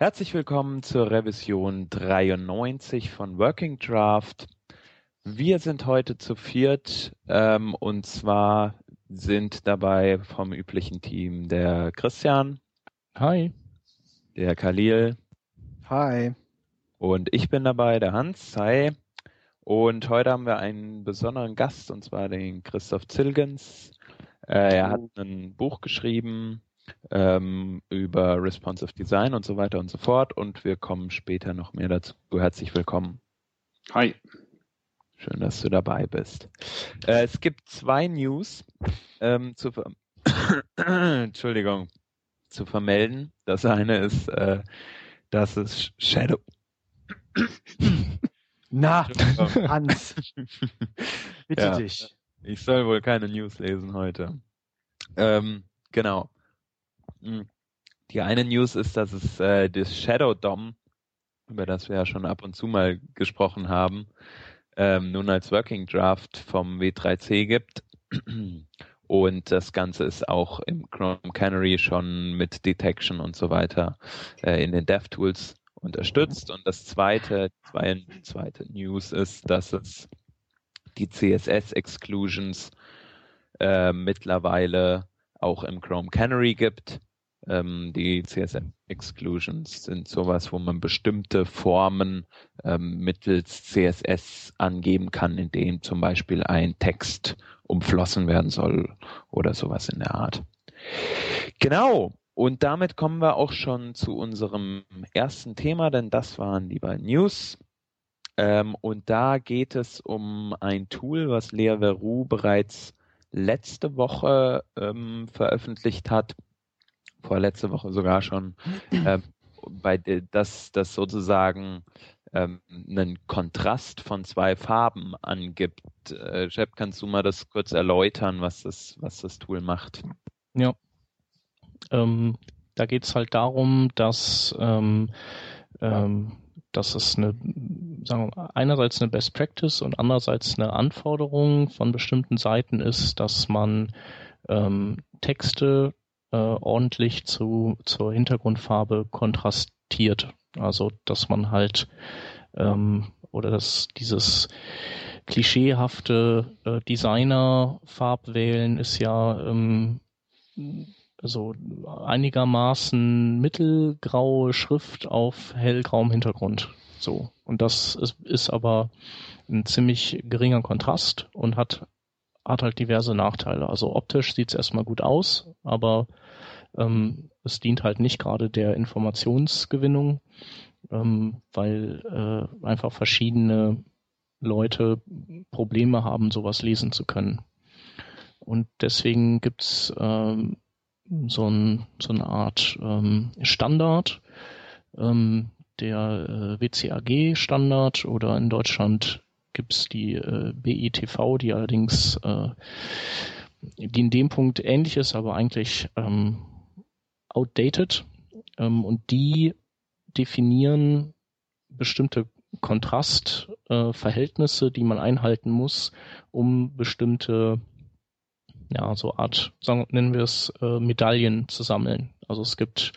Herzlich willkommen zur Revision 93 von Working Draft. Wir sind heute zu viert ähm, und zwar sind dabei vom üblichen Team der Christian. Hi. Der Khalil. Hi. Und ich bin dabei, der Hans. Hi. Und heute haben wir einen besonderen Gast und zwar den Christoph Zilgens. Äh, er hat ein Buch geschrieben, ähm, über Responsive Design und so weiter und so fort. Und wir kommen später noch mehr dazu. Herzlich willkommen. Hi. Schön, dass du dabei bist. Äh, es gibt zwei News ähm, zu ver Entschuldigung zu vermelden. Das eine ist, äh, dass es Shadow. Na, Hans, bitte ja, dich. Ich soll wohl keine News lesen heute. Ähm, genau. Hm. Die eine News ist, dass es äh, das Shadow DOM, über das wir ja schon ab und zu mal gesprochen haben, ähm, nun als Working Draft vom W3C gibt. Und das Ganze ist auch im Chrome Canary schon mit Detection und so weiter äh, in den DevTools unterstützt. Und das zweite, zwei, zweite News ist, dass es die CSS-Exclusions äh, mittlerweile auch im Chrome Canary gibt. Ähm, die CSS-Exclusions sind sowas, wo man bestimmte Formen ähm, mittels CSS angeben kann, in dem zum Beispiel ein Text umflossen werden soll oder sowas in der Art. Genau. Und damit kommen wir auch schon zu unserem ersten Thema, denn das waren die beiden News. Ähm, und da geht es um ein Tool, was Lea Verrou bereits letzte Woche ähm, veröffentlicht hat, vorletzte Woche sogar schon, äh, bei das, das sozusagen ähm, einen Kontrast von zwei Farben angibt. Äh, Jeb, kannst du mal das kurz erläutern, was das, was das Tool macht? Ja. Ähm, da geht es halt darum, dass, ähm, ähm, dass es eine, sagen wir, einerseits eine Best Practice und andererseits eine Anforderung von bestimmten Seiten ist, dass man ähm, Texte äh, ordentlich zu, zur Hintergrundfarbe kontrastiert. Also dass man halt ähm, oder dass dieses klischeehafte äh, Designer-Farbwählen ist ja ähm, so einigermaßen mittelgraue Schrift auf hellgrauem Hintergrund. So. Und das ist, ist aber ein ziemlich geringer Kontrast und hat hat halt diverse Nachteile. Also optisch sieht es erstmal gut aus, aber ähm, es dient halt nicht gerade der Informationsgewinnung, ähm, weil äh, einfach verschiedene Leute Probleme haben, sowas lesen zu können. Und deswegen gibt's ähm, so, ein, so eine Art ähm, Standard, ähm, der äh, WCAG-Standard oder in Deutschland gibt's die äh, BITV, die allerdings äh, die in dem Punkt ähnlich ist, aber eigentlich ähm, outdated. Ähm, und die definieren bestimmte Kontrastverhältnisse, äh, die man einhalten muss, um bestimmte, ja, so Art, sagen, nennen wir es, äh, Medaillen zu sammeln. Also es gibt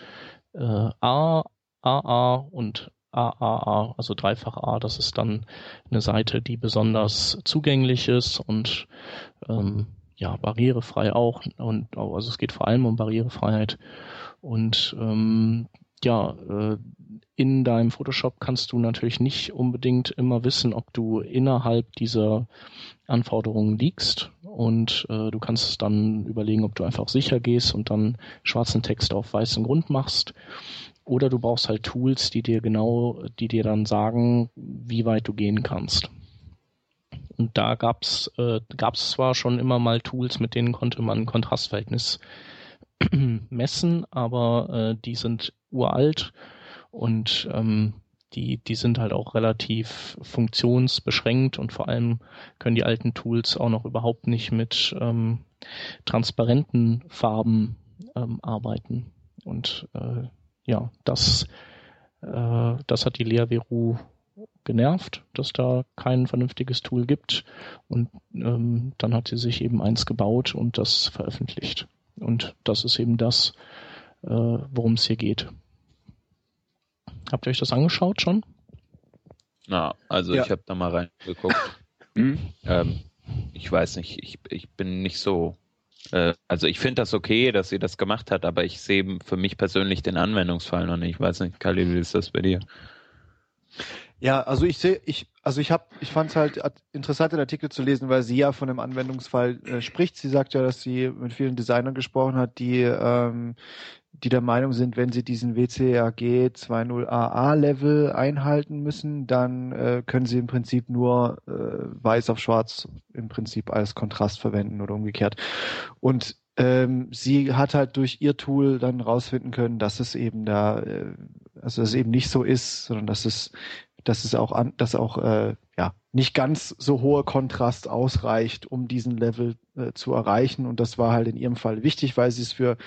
äh, A, AA und AAA, also dreifach A, das ist dann eine Seite, die besonders zugänglich ist und ähm, ja, barrierefrei auch. Und also es geht vor allem um Barrierefreiheit. Und ähm, ja, äh, in deinem Photoshop kannst du natürlich nicht unbedingt immer wissen, ob du innerhalb dieser Anforderungen liegst. Und äh, du kannst dann überlegen, ob du einfach sicher gehst und dann schwarzen Text auf weißem Grund machst. Oder du brauchst halt Tools, die dir genau, die dir dann sagen, wie weit du gehen kannst. Und da gab's äh, gab's zwar schon immer mal Tools, mit denen konnte man ein Kontrastverhältnis messen, aber äh, die sind uralt und ähm, die, die sind halt auch relativ funktionsbeschränkt und vor allem können die alten Tools auch noch überhaupt nicht mit ähm, transparenten Farben ähm, arbeiten. Und äh, ja, das, äh, das hat die Lea Veru genervt, dass da kein vernünftiges Tool gibt. Und ähm, dann hat sie sich eben eins gebaut und das veröffentlicht. Und das ist eben das, äh, worum es hier geht. Habt ihr euch das angeschaut schon? Na, also ja. ich habe da mal reingeguckt. hm? ähm, ich weiß nicht, ich, ich bin nicht so. Äh, also ich finde das okay, dass sie das gemacht hat, aber ich sehe für mich persönlich den Anwendungsfall noch nicht. Ich weiß nicht, Kali, wie ist das bei dir? Ja, also ich sehe, ich, also ich habe, ich fand es halt interessant, den Artikel zu lesen, weil sie ja von einem Anwendungsfall äh, spricht. Sie sagt ja, dass sie mit vielen Designern gesprochen hat, die, ähm, die der Meinung sind, wenn sie diesen WCAG 2.0 AA Level einhalten müssen, dann äh, können sie im Prinzip nur äh, weiß auf schwarz im Prinzip als Kontrast verwenden oder umgekehrt. Und ähm, sie hat halt durch ihr Tool dann rausfinden können, dass es eben da, äh, also dass es eben nicht so ist, sondern dass es dass es auch an, dass auch äh, ja nicht ganz so hoher Kontrast ausreicht, um diesen Level äh, zu erreichen. Und das war halt in ihrem Fall wichtig, weil sie es für,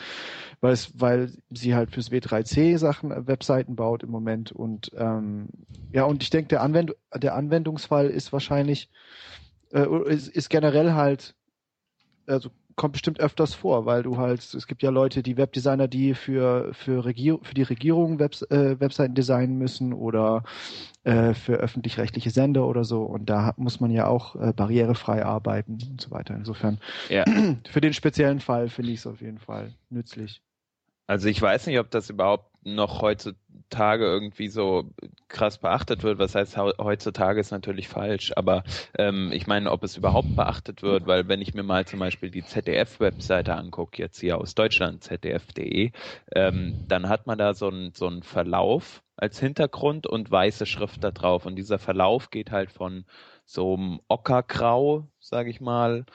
weil es, weil sie halt fürs W3C Sachen äh, Webseiten baut im Moment. Und ähm, ja, und ich denke, der Anwend der Anwendungsfall ist wahrscheinlich äh, ist, ist generell halt also kommt bestimmt öfters vor, weil du halt, es gibt ja Leute, die Webdesigner, die für, für, Regier für die Regierung Webs äh, Webseiten designen müssen oder äh, für öffentlich-rechtliche Sender oder so. Und da muss man ja auch äh, barrierefrei arbeiten und so weiter. Insofern, ja. für den speziellen Fall finde ich es auf jeden Fall nützlich. Also ich weiß nicht, ob das überhaupt noch heutzutage irgendwie so krass beachtet wird. Was heißt heutzutage ist natürlich falsch, aber ähm, ich meine, ob es überhaupt beachtet wird, weil wenn ich mir mal zum Beispiel die ZDF-Webseite angucke, jetzt hier aus Deutschland, zdf.de, ähm, dann hat man da so einen so einen Verlauf als Hintergrund und weiße Schrift da drauf. Und dieser Verlauf geht halt von so einem Ockergrau, sage ich mal,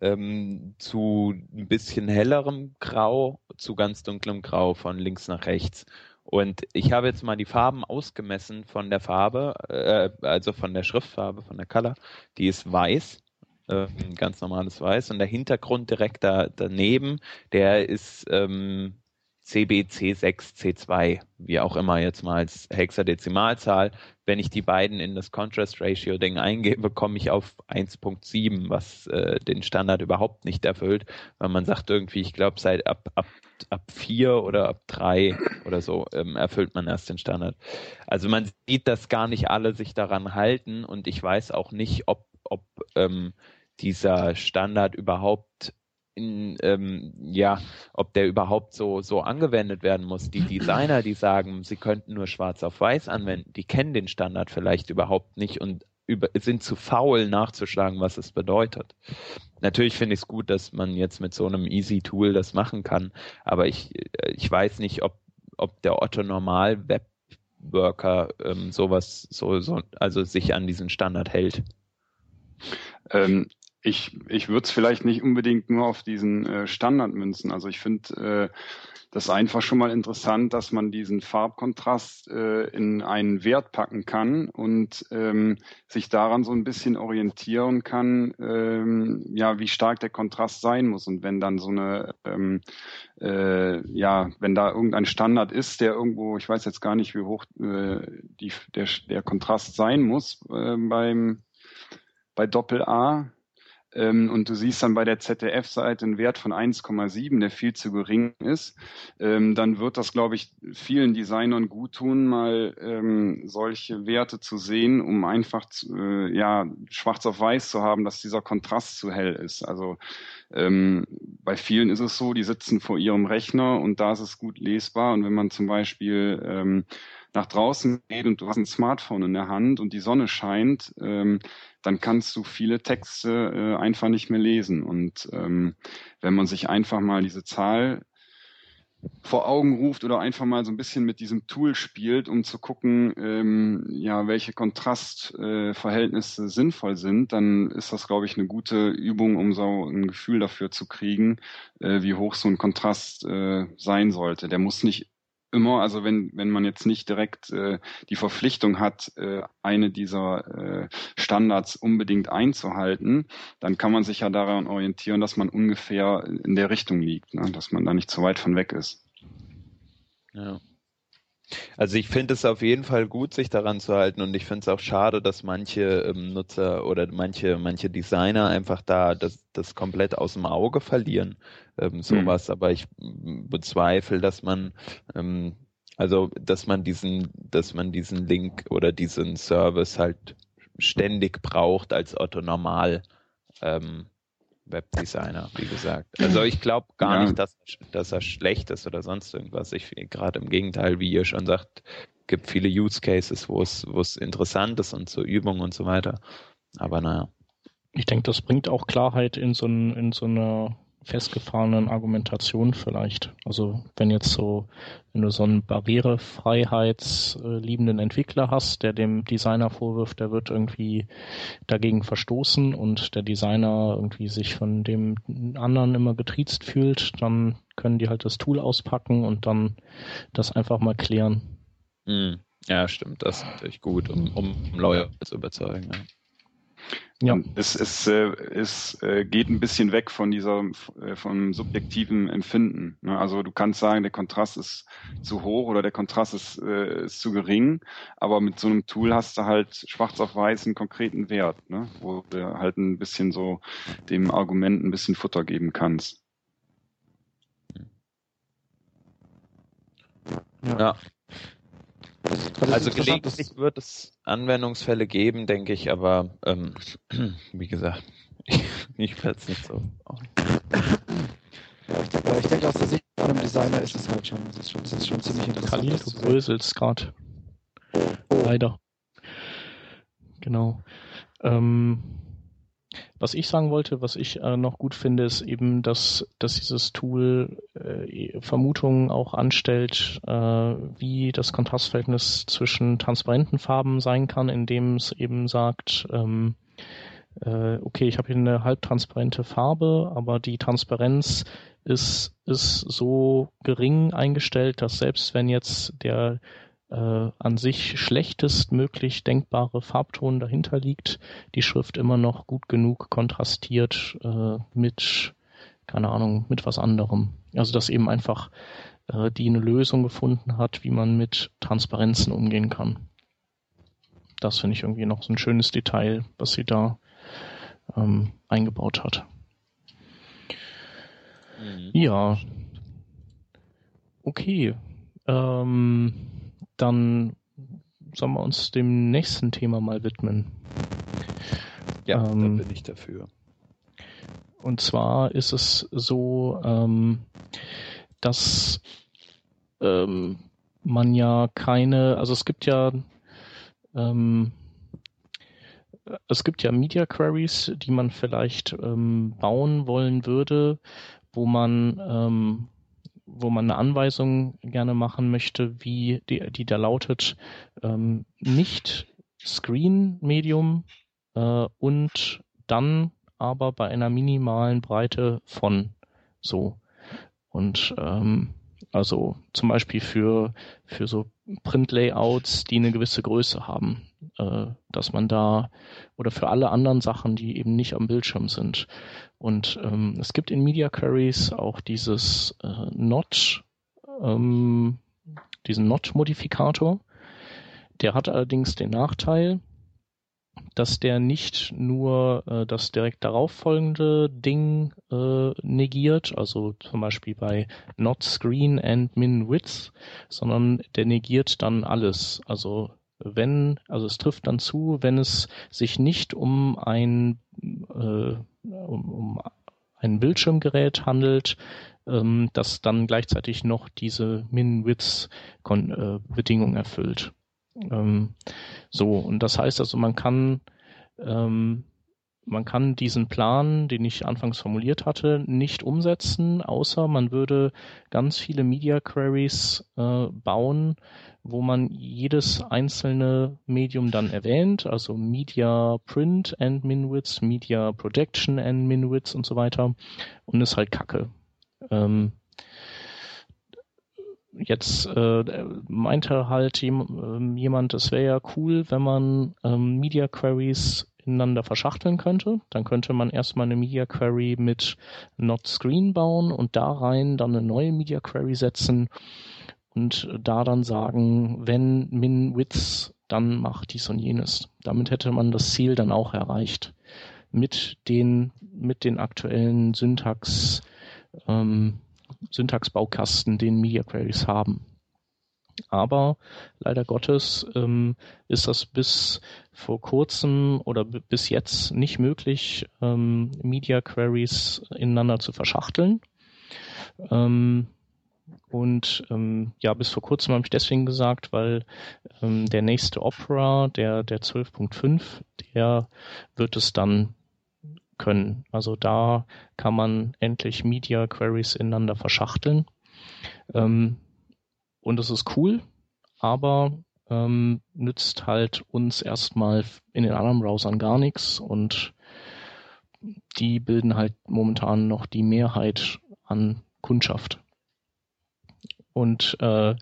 ähm, zu ein bisschen hellerem Grau zu ganz dunklem Grau von links nach rechts. Und ich habe jetzt mal die Farben ausgemessen von der Farbe, äh, also von der Schriftfarbe, von der Color. Die ist weiß, äh, ganz normales Weiß. Und der Hintergrund direkt da daneben, der ist ähm, CBC6C2, wie auch immer jetzt mal als Hexadezimalzahl. Wenn ich die beiden in das Contrast Ratio Ding eingebe, komme ich auf 1.7, was äh, den Standard überhaupt nicht erfüllt, weil man sagt irgendwie, ich glaube, seit ab, ab, ab 4 oder ab 3 oder so ähm, erfüllt man erst den Standard. Also man sieht, dass gar nicht alle sich daran halten und ich weiß auch nicht, ob, ob ähm, dieser Standard überhaupt in, ähm, ja, ob der überhaupt so, so angewendet werden muss. Die Designer, die sagen, sie könnten nur schwarz auf weiß anwenden, die kennen den Standard vielleicht überhaupt nicht und über, sind zu faul nachzuschlagen, was es bedeutet. Natürlich finde ich es gut, dass man jetzt mit so einem Easy Tool das machen kann, aber ich, äh, ich weiß nicht, ob, ob der Otto Normal Webworker ähm, sowas, so, so, also sich an diesen Standard hält. Ähm, ich, ich würde es vielleicht nicht unbedingt nur auf diesen äh, Standard. Also ich finde äh, das einfach schon mal interessant, dass man diesen Farbkontrast äh, in einen Wert packen kann und ähm, sich daran so ein bisschen orientieren kann, ähm, ja, wie stark der Kontrast sein muss. Und wenn dann so eine, ähm, äh, ja, wenn da irgendein Standard ist, der irgendwo, ich weiß jetzt gar nicht, wie hoch äh, die, der, der Kontrast sein muss äh, beim bei Doppel A, und du siehst dann bei der ZDF-Seite einen Wert von 1,7, der viel zu gering ist, ähm, dann wird das, glaube ich, vielen Designern gut tun, mal ähm, solche Werte zu sehen, um einfach äh, ja schwarz auf weiß zu haben, dass dieser Kontrast zu hell ist. Also ähm, bei vielen ist es so, die sitzen vor ihrem Rechner und da ist es gut lesbar. Und wenn man zum Beispiel ähm, nach draußen geht und du hast ein Smartphone in der Hand und die Sonne scheint, ähm, dann kannst du viele Texte äh, einfach nicht mehr lesen. Und ähm, wenn man sich einfach mal diese Zahl vor Augen ruft oder einfach mal so ein bisschen mit diesem Tool spielt, um zu gucken, ähm, ja, welche Kontrastverhältnisse äh, sinnvoll sind, dann ist das, glaube ich, eine gute Übung, um so ein Gefühl dafür zu kriegen, äh, wie hoch so ein Kontrast äh, sein sollte. Der muss nicht immer, also wenn, wenn man jetzt nicht direkt äh, die Verpflichtung hat, äh, eine dieser äh, Standards unbedingt einzuhalten, dann kann man sich ja daran orientieren, dass man ungefähr in der Richtung liegt, ne? dass man da nicht zu weit von weg ist. Ja. Also ich finde es auf jeden Fall gut, sich daran zu halten und ich finde es auch schade, dass manche ähm, Nutzer oder manche, manche Designer einfach da das, das komplett aus dem Auge verlieren, ähm, sowas. Mhm. Aber ich bezweifle, dass man ähm, also, dass man diesen, dass man diesen Link oder diesen Service halt ständig braucht als Otto Normal ähm, Webdesigner, wie gesagt. Also ich glaube gar ja. nicht, dass, dass er schlecht ist oder sonst irgendwas. Ich gerade im Gegenteil, wie ihr schon sagt, gibt viele Use Cases, wo es, wo es interessant ist und zur Übung und so weiter. Aber naja. Ich denke, das bringt auch Klarheit in so, ein, in so einer festgefahrenen Argumentation vielleicht. Also wenn jetzt so, wenn du so einen barrierefreiheitsliebenden Entwickler hast, der dem Designer vorwirft, der wird irgendwie dagegen verstoßen und der Designer irgendwie sich von dem anderen immer getriezt fühlt, dann können die halt das Tool auspacken und dann das einfach mal klären. Hm. Ja, stimmt. Das ist natürlich gut, um, um Leute zu überzeugen. Ja. Ja. Es, es, äh, es äh, geht ein bisschen weg von dieser, äh, vom subjektiven Empfinden. Ne? Also du kannst sagen, der Kontrast ist zu hoch oder der Kontrast ist, äh, ist zu gering, aber mit so einem Tool hast du halt schwarz auf weiß einen konkreten Wert, ne? wo du halt ein bisschen so dem Argument ein bisschen Futter geben kannst. Ja. Also gelegentlich wird es Anwendungsfälle geben, denke ich, aber ähm, wie gesagt, ich, ich werde es nicht so. Ja, ich denke, ich denke, aus der Sicht von einem Designer ist es halt schon, das ist schon, das ist schon ziemlich interessant. Khalil, du bröselst gerade. Oh. Leider. Genau. Ähm, was ich sagen wollte, was ich äh, noch gut finde, ist eben, dass, dass dieses Tool äh, Vermutungen auch anstellt, äh, wie das Kontrastverhältnis zwischen transparenten Farben sein kann, indem es eben sagt, ähm, äh, okay, ich habe hier eine halbtransparente Farbe, aber die Transparenz ist, ist so gering eingestellt, dass selbst wenn jetzt der äh, an sich schlechtestmöglich denkbare Farbton dahinter liegt, die Schrift immer noch gut genug kontrastiert äh, mit, keine Ahnung, mit was anderem. Also dass eben einfach äh, die eine Lösung gefunden hat, wie man mit Transparenzen umgehen kann. Das finde ich irgendwie noch so ein schönes Detail, was sie da ähm, eingebaut hat. Mhm. Ja. Okay. Ähm, dann sollen wir uns dem nächsten Thema mal widmen. Ja, ähm, da bin ich dafür. Und zwar ist es so, ähm, dass ähm, man ja keine, also es gibt ja ähm, es gibt ja Media Queries, die man vielleicht ähm, bauen wollen würde, wo man ähm, wo man eine Anweisung gerne machen möchte, wie die, die da lautet, ähm, nicht Screen-Medium äh, und dann aber bei einer minimalen Breite von so. Und ähm, also zum Beispiel für, für so Print-Layouts, die eine gewisse Größe haben, äh, dass man da oder für alle anderen Sachen, die eben nicht am Bildschirm sind. Und ähm, es gibt in Media Queries auch dieses äh, Not, ähm, diesen Not-Modifikator. Der hat allerdings den Nachteil, dass der nicht nur äh, das direkt darauf folgende Ding äh, negiert, also zum Beispiel bei Not Screen and Min Width, sondern der negiert dann alles. Also wenn, also es trifft dann zu, wenn es sich nicht um ein äh, um, um ein Bildschirmgerät handelt, ähm, das dann gleichzeitig noch diese Min-Width-Bedingung äh, erfüllt. Ähm, so, und das heißt also, man kann ähm, man kann diesen Plan, den ich anfangs formuliert hatte, nicht umsetzen, außer man würde ganz viele Media Queries äh, bauen, wo man jedes einzelne Medium dann erwähnt, also Media Print and Minwidth, Media Projection and Minwidth und so weiter. Und ist halt Kacke. Ähm, jetzt äh, meinte halt ähm, jemand, es wäre ja cool, wenn man ähm, Media Queries ineinander verschachteln könnte. Dann könnte man erstmal eine Media Query mit Not Screen bauen und da rein dann eine neue Media Query setzen und da dann sagen, wenn min width, dann macht dies und jenes. Damit hätte man das Ziel dann auch erreicht. Mit den, mit den aktuellen Syntax, ähm, Syntaxbaukasten, den Media Queries haben. Aber leider Gottes ähm, ist das bis vor kurzem oder bis jetzt nicht möglich, ähm, Media Queries ineinander zu verschachteln. Ähm, und ähm, ja, bis vor kurzem habe ich deswegen gesagt, weil ähm, der nächste Opera, der, der 12.5, der wird es dann können. Also da kann man endlich Media Queries ineinander verschachteln. Ähm, und das ist cool, aber ähm, nützt halt uns erstmal in den anderen Browsern gar nichts und die bilden halt momentan noch die Mehrheit an Kundschaft. Und äh,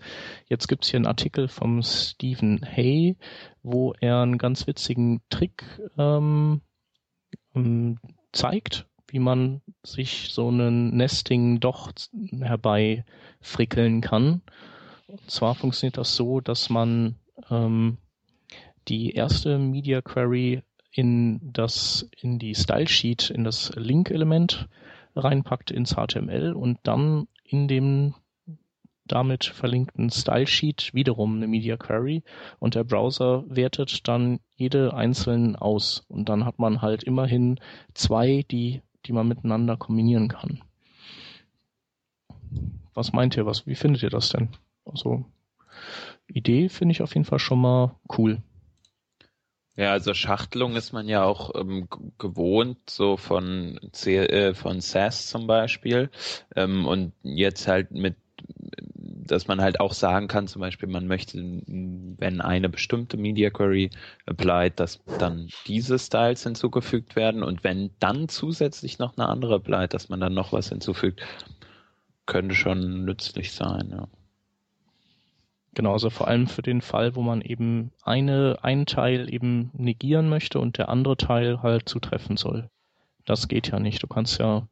jetzt gibt's hier einen Artikel vom Stephen Hay, wo er einen ganz witzigen Trick ähm, ähm, zeigt, wie man sich so einen Nesting doch herbeifrickeln kann. Und zwar funktioniert das so, dass man ähm, die erste Media Query in das in die Style Sheet in das Link Element reinpackt ins HTML und dann in dem damit verlinkten Style Sheet wiederum eine Media Query und der Browser wertet dann jede einzeln aus und dann hat man halt immerhin zwei, die, die man miteinander kombinieren kann. Was meint ihr, was, wie findet ihr das denn? Also, Idee finde ich auf jeden Fall schon mal cool. Ja, also Schachtelung ist man ja auch ähm, gewohnt, so von, C äh, von SAS zum Beispiel. Ähm, und jetzt halt mit dass man halt auch sagen kann, zum Beispiel, man möchte, wenn eine bestimmte Media Query applied, dass dann diese Styles hinzugefügt werden und wenn dann zusätzlich noch eine andere applied, dass man dann noch was hinzufügt, könnte schon nützlich sein, ja. Genau, also vor allem für den Fall, wo man eben eine, einen Teil eben negieren möchte und der andere Teil halt zutreffen soll. Das geht ja nicht. Du kannst ja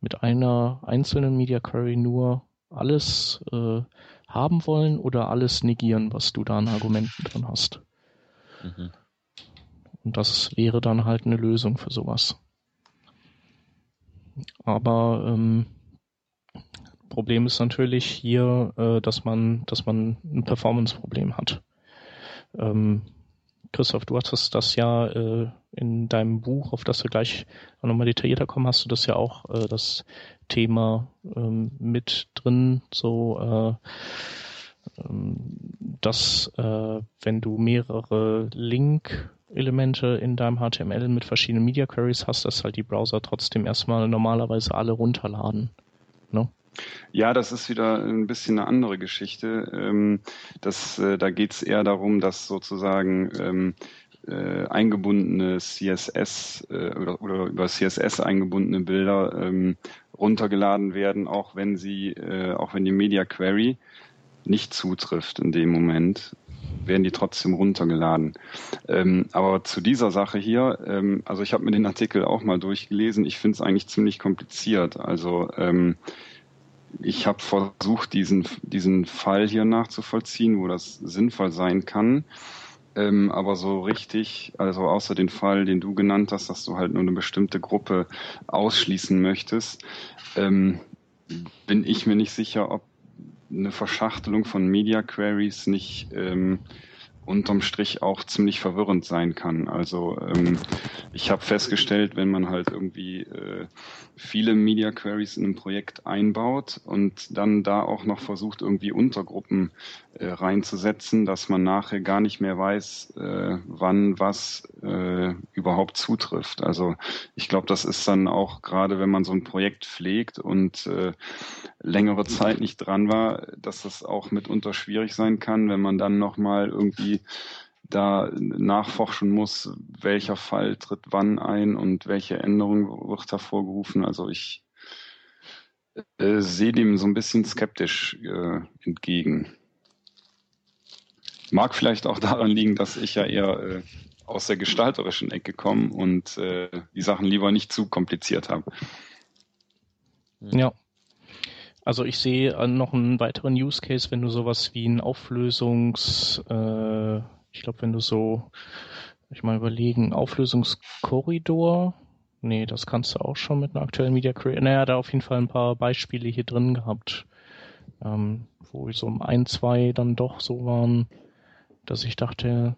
mit einer einzelnen Media Query nur alles äh, haben wollen oder alles negieren, was du da an Argumenten drin hast. Mhm. Und das wäre dann halt eine Lösung für sowas. Aber ähm, Problem ist natürlich hier, äh, dass man, dass man ein Performance-Problem hat. Ähm, Christoph, du hattest das ja äh, in deinem Buch, auf das wir gleich nochmal detaillierter kommen, hast du das ja auch äh, das Thema ähm, mit drin, so äh, ähm, dass äh, wenn du mehrere Link-Elemente in deinem HTML mit verschiedenen Media Queries hast, dass halt die Browser trotzdem erstmal normalerweise alle runterladen. Ja, das ist wieder ein bisschen eine andere Geschichte. Ähm, das, äh, da geht es eher darum, dass sozusagen ähm, äh, eingebundene CSS äh, oder, über CSS eingebundene Bilder ähm, runtergeladen werden, auch wenn sie, auch wenn die Media Query nicht zutrifft in dem Moment, werden die trotzdem runtergeladen. Aber zu dieser Sache hier, also ich habe mir den Artikel auch mal durchgelesen. Ich finde es eigentlich ziemlich kompliziert. Also ich habe versucht, diesen, diesen Fall hier nachzuvollziehen, wo das sinnvoll sein kann. Ähm, aber so richtig, also außer den Fall, den du genannt hast, dass du halt nur eine bestimmte Gruppe ausschließen möchtest, ähm, bin ich mir nicht sicher, ob eine Verschachtelung von Media Queries nicht ähm, unterm Strich auch ziemlich verwirrend sein kann. Also ähm, ich habe festgestellt, wenn man halt irgendwie äh, viele Media Queries in einem Projekt einbaut und dann da auch noch versucht, irgendwie Untergruppen äh, reinzusetzen, dass man nachher gar nicht mehr weiß, äh, wann was äh, überhaupt zutrifft. Also ich glaube, das ist dann auch gerade, wenn man so ein Projekt pflegt und äh, längere Zeit nicht dran war, dass das auch mitunter schwierig sein kann, wenn man dann nochmal irgendwie da nachforschen muss, welcher Fall tritt wann ein und welche Änderung wird hervorgerufen. Also ich äh, sehe dem so ein bisschen skeptisch äh, entgegen. Mag vielleicht auch daran liegen, dass ich ja eher äh, aus der gestalterischen Ecke komme und äh, die Sachen lieber nicht zu kompliziert habe. Ja. Also ich sehe äh, noch einen weiteren Use Case, wenn du sowas wie ein Auflösungs äh, ich glaube, wenn du so, ich mal überlegen, Auflösungskorridor, nee, das kannst du auch schon mit einer aktuellen Media Creator. Naja, da auf jeden Fall ein paar Beispiele hier drin gehabt. ähm, wo so um ein, zwei dann doch so waren, dass ich dachte,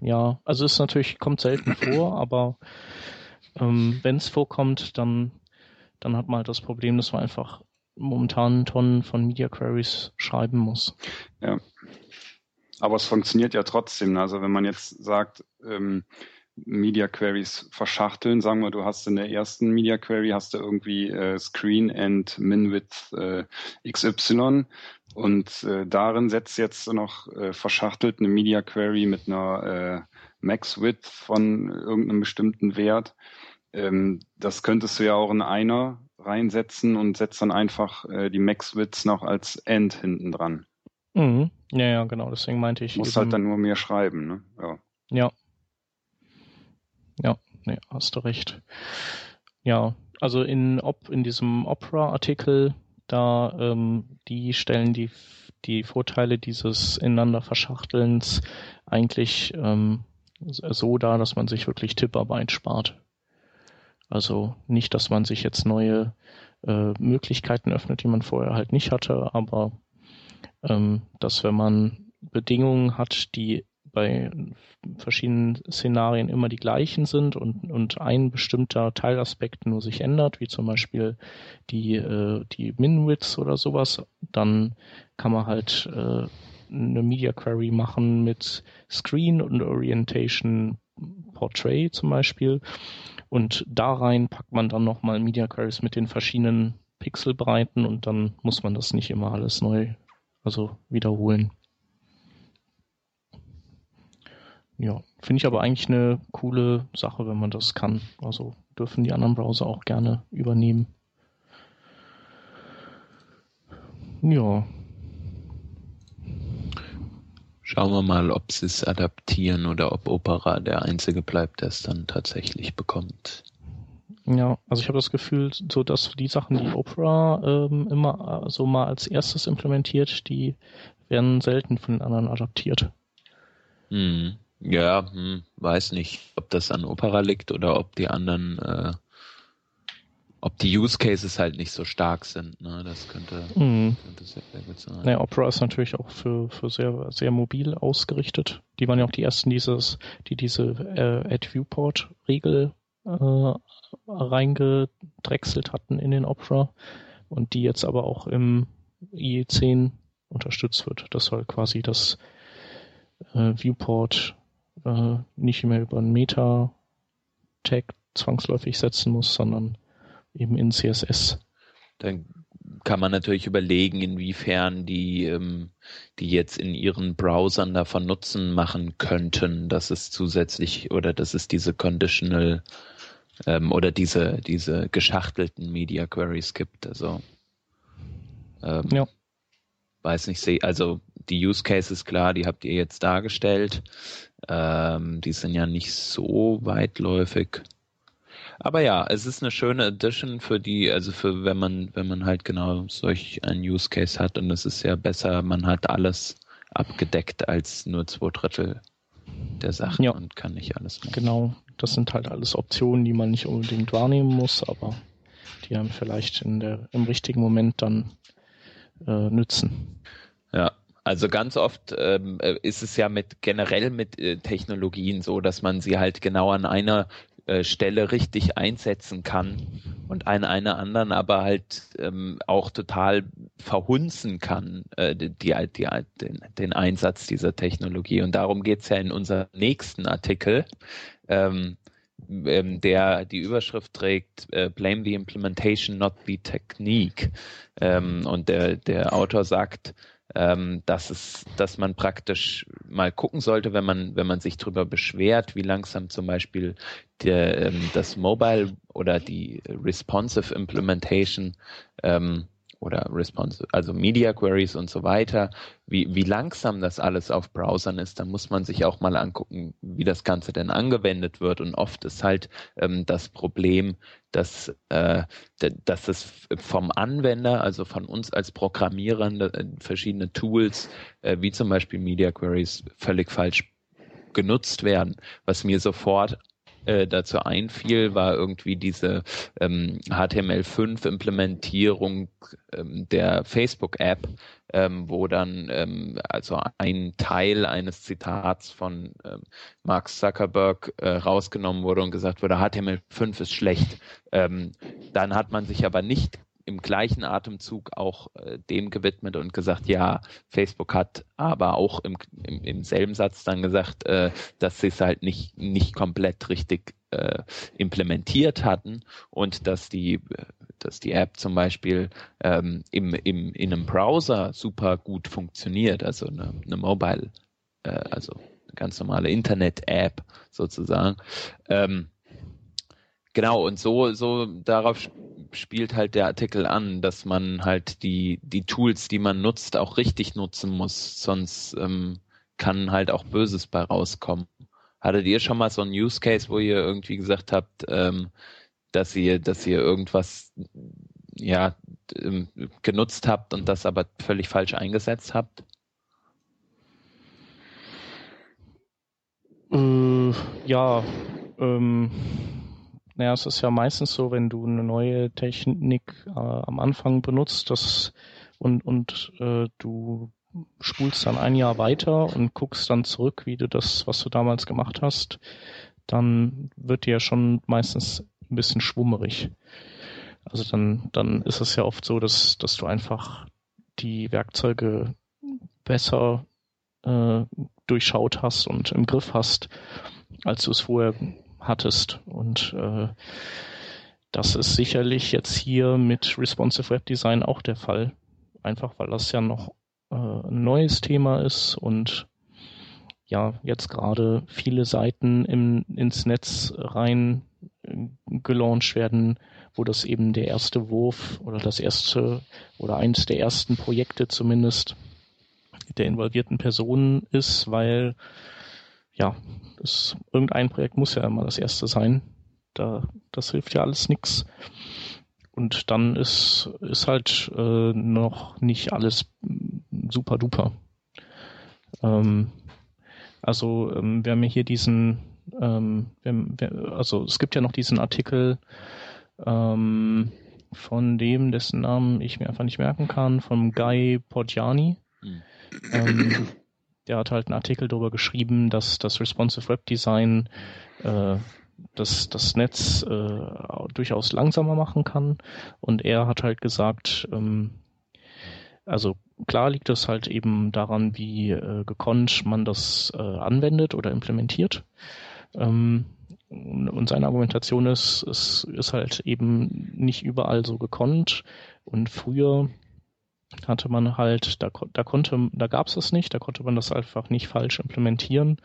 ja, also es natürlich kommt selten vor, aber ähm, wenn es vorkommt, dann dann hat man halt das Problem, dass man einfach momentan Tonnen von Media Queries schreiben muss. Ja. Aber es funktioniert ja trotzdem. Also wenn man jetzt sagt, ähm, Media Queries verschachteln, sagen wir, du hast in der ersten Media Query hast du irgendwie äh, Screen and Minwidth äh, XY und äh, darin setzt jetzt noch äh, verschachtelt eine Media Query mit einer äh, Max Width von irgendeinem bestimmten Wert. Ähm, das könntest du ja auch in einer reinsetzen und setzt dann einfach äh, die Max Width noch als End hinten dran. Mhm. Ja, ja, genau, deswegen meinte ich. Du musst halt dann nur mehr schreiben, ne? Ja. Ja. Ja, nee, hast du recht. Ja, also in, ob, in diesem Opera-Artikel, da, ähm, die stellen die, die Vorteile dieses ineinander Verschachtelns eigentlich ähm, so dar, dass man sich wirklich Tipparbeit spart. Also nicht, dass man sich jetzt neue äh, Möglichkeiten öffnet, die man vorher halt nicht hatte, aber ähm, dass wenn man Bedingungen hat, die bei verschiedenen Szenarien immer die gleichen sind und, und ein bestimmter Teilaspekt nur sich ändert, wie zum Beispiel die, äh, die Min-Widths oder sowas, dann kann man halt äh, eine Media Query machen mit Screen und Orientation Portrait zum Beispiel. Und da rein packt man dann nochmal Media Queries mit den verschiedenen Pixelbreiten und dann muss man das nicht immer alles neu, also wiederholen. Ja, finde ich aber eigentlich eine coole Sache, wenn man das kann. Also dürfen die anderen Browser auch gerne übernehmen. Ja. Schauen wir mal, ob sie es adaptieren oder ob Opera der einzige bleibt, der es dann tatsächlich bekommt. Ja, also ich habe das Gefühl, so dass die Sachen, die Opera ähm, immer so mal als erstes implementiert, die werden selten von den anderen adaptiert. Hm. Ja, hm, weiß nicht, ob das an Opera liegt oder ob die anderen, äh, ob die Use Cases halt nicht so stark sind. Ne? Das könnte, mhm. könnte sehr, sehr gut sein. Naja, Opera ist natürlich auch für, für sehr, sehr mobil ausgerichtet. Die waren ja auch die ersten, dieses, die diese äh, Add-Viewport-Regel äh, reingedrechselt hatten in den Opera und die jetzt aber auch im IE10 unterstützt wird. Das soll quasi das äh, Viewport äh, nicht mehr über einen Meta-Tag zwangsläufig setzen muss, sondern eben in CSS. Dann kann man natürlich überlegen, inwiefern die, ähm, die jetzt in ihren Browsern davon Nutzen machen könnten, dass es zusätzlich oder dass es diese Conditional ähm, oder diese, diese geschachtelten Media Queries gibt. Also ähm, ja. weiß nicht, also die Use Cases klar, die habt ihr jetzt dargestellt. Ähm, die sind ja nicht so weitläufig. Aber ja, es ist eine schöne Edition für die, also für wenn man, wenn man halt genau solch ein Use Case hat und es ist ja besser, man hat alles abgedeckt als nur zwei Drittel der Sachen ja. und kann nicht alles machen. Genau, das sind halt alles Optionen, die man nicht unbedingt wahrnehmen muss, aber die einem vielleicht in der, im richtigen Moment dann äh, nützen. Ja, also ganz oft ähm, äh, ist es ja mit generell mit äh, Technologien so, dass man sie halt genau an einer äh, Stelle richtig einsetzen kann und an einer anderen aber halt ähm, auch total verhunzen kann, äh, die, die, die, den, den Einsatz dieser Technologie. Und darum geht's ja in unserem nächsten Artikel. Ähm, ähm, der die Überschrift trägt äh, Blame the Implementation, not the Technique. Ähm, und der, der Autor sagt, ähm, dass es, dass man praktisch mal gucken sollte, wenn man, wenn man sich darüber beschwert, wie langsam zum Beispiel der, ähm, das Mobile oder die Responsive Implementation ähm, oder responsive, also Media Queries und so weiter, wie, wie langsam das alles auf Browsern ist, dann muss man sich auch mal angucken, wie das Ganze denn angewendet wird. Und oft ist halt ähm, das Problem, dass, äh, dass es vom Anwender, also von uns als Programmierern, äh, verschiedene Tools, äh, wie zum Beispiel Media Queries, völlig falsch genutzt werden, was mir sofort äh, dazu einfiel, war irgendwie diese ähm, HTML5-Implementierung ähm, der Facebook-App, ähm, wo dann ähm, also ein Teil eines Zitats von ähm, Mark Zuckerberg äh, rausgenommen wurde und gesagt wurde, HTML5 ist schlecht. Ähm, dann hat man sich aber nicht im gleichen Atemzug auch äh, dem gewidmet und gesagt, ja, Facebook hat aber auch im, im, im selben Satz dann gesagt, äh, dass sie es halt nicht, nicht komplett richtig äh, implementiert hatten und dass die, dass die App zum Beispiel ähm, im, im, in einem Browser super gut funktioniert, also eine, eine Mobile, äh, also eine ganz normale Internet-App sozusagen. Ähm, genau, und so, so darauf spielt halt der Artikel an, dass man halt die, die Tools, die man nutzt, auch richtig nutzen muss, sonst ähm, kann halt auch Böses bei rauskommen. Hattet ihr schon mal so einen Use Case, wo ihr irgendwie gesagt habt, ähm, dass ihr, dass ihr irgendwas ja ähm, genutzt habt und das aber völlig falsch eingesetzt habt? Äh, ja, ähm, naja, es ist ja meistens so, wenn du eine neue Technik äh, am Anfang benutzt, das und, und äh, du spulst dann ein Jahr weiter und guckst dann zurück, wie du das, was du damals gemacht hast, dann wird dir schon meistens ein bisschen schwummerig. Also dann, dann ist es ja oft so, dass, dass du einfach die Werkzeuge besser äh, durchschaut hast und im Griff hast, als du es vorher hattest. Und äh, das ist sicherlich jetzt hier mit Responsive Web Design auch der Fall. Einfach weil das ja noch äh, ein neues Thema ist und ja, jetzt gerade viele Seiten im, ins Netz rein äh, gelauncht werden, wo das eben der erste Wurf oder das erste oder eines der ersten Projekte zumindest der involvierten Personen ist, weil ja, das, irgendein Projekt muss ja immer das erste sein. Da, das hilft ja alles nix. Und dann ist, ist halt äh, noch nicht alles super duper. Ähm, also ähm, wir haben ja hier diesen, ähm, wir, wir, also es gibt ja noch diesen Artikel ähm, von dem, dessen Namen ich mir einfach nicht merken kann, von Guy Podjani. Mhm. Ähm, der hat halt einen Artikel darüber geschrieben, dass das Responsive Web Design äh, das, das Netz äh, durchaus langsamer machen kann. Und er hat halt gesagt, ähm, also klar liegt es halt eben daran, wie äh, gekonnt man das äh, anwendet oder implementiert. Ähm, und seine Argumentation ist, es ist halt eben nicht überall so gekonnt. Und früher hatte man halt, da, da konnte, da gab es das nicht, da konnte man das einfach nicht falsch implementieren.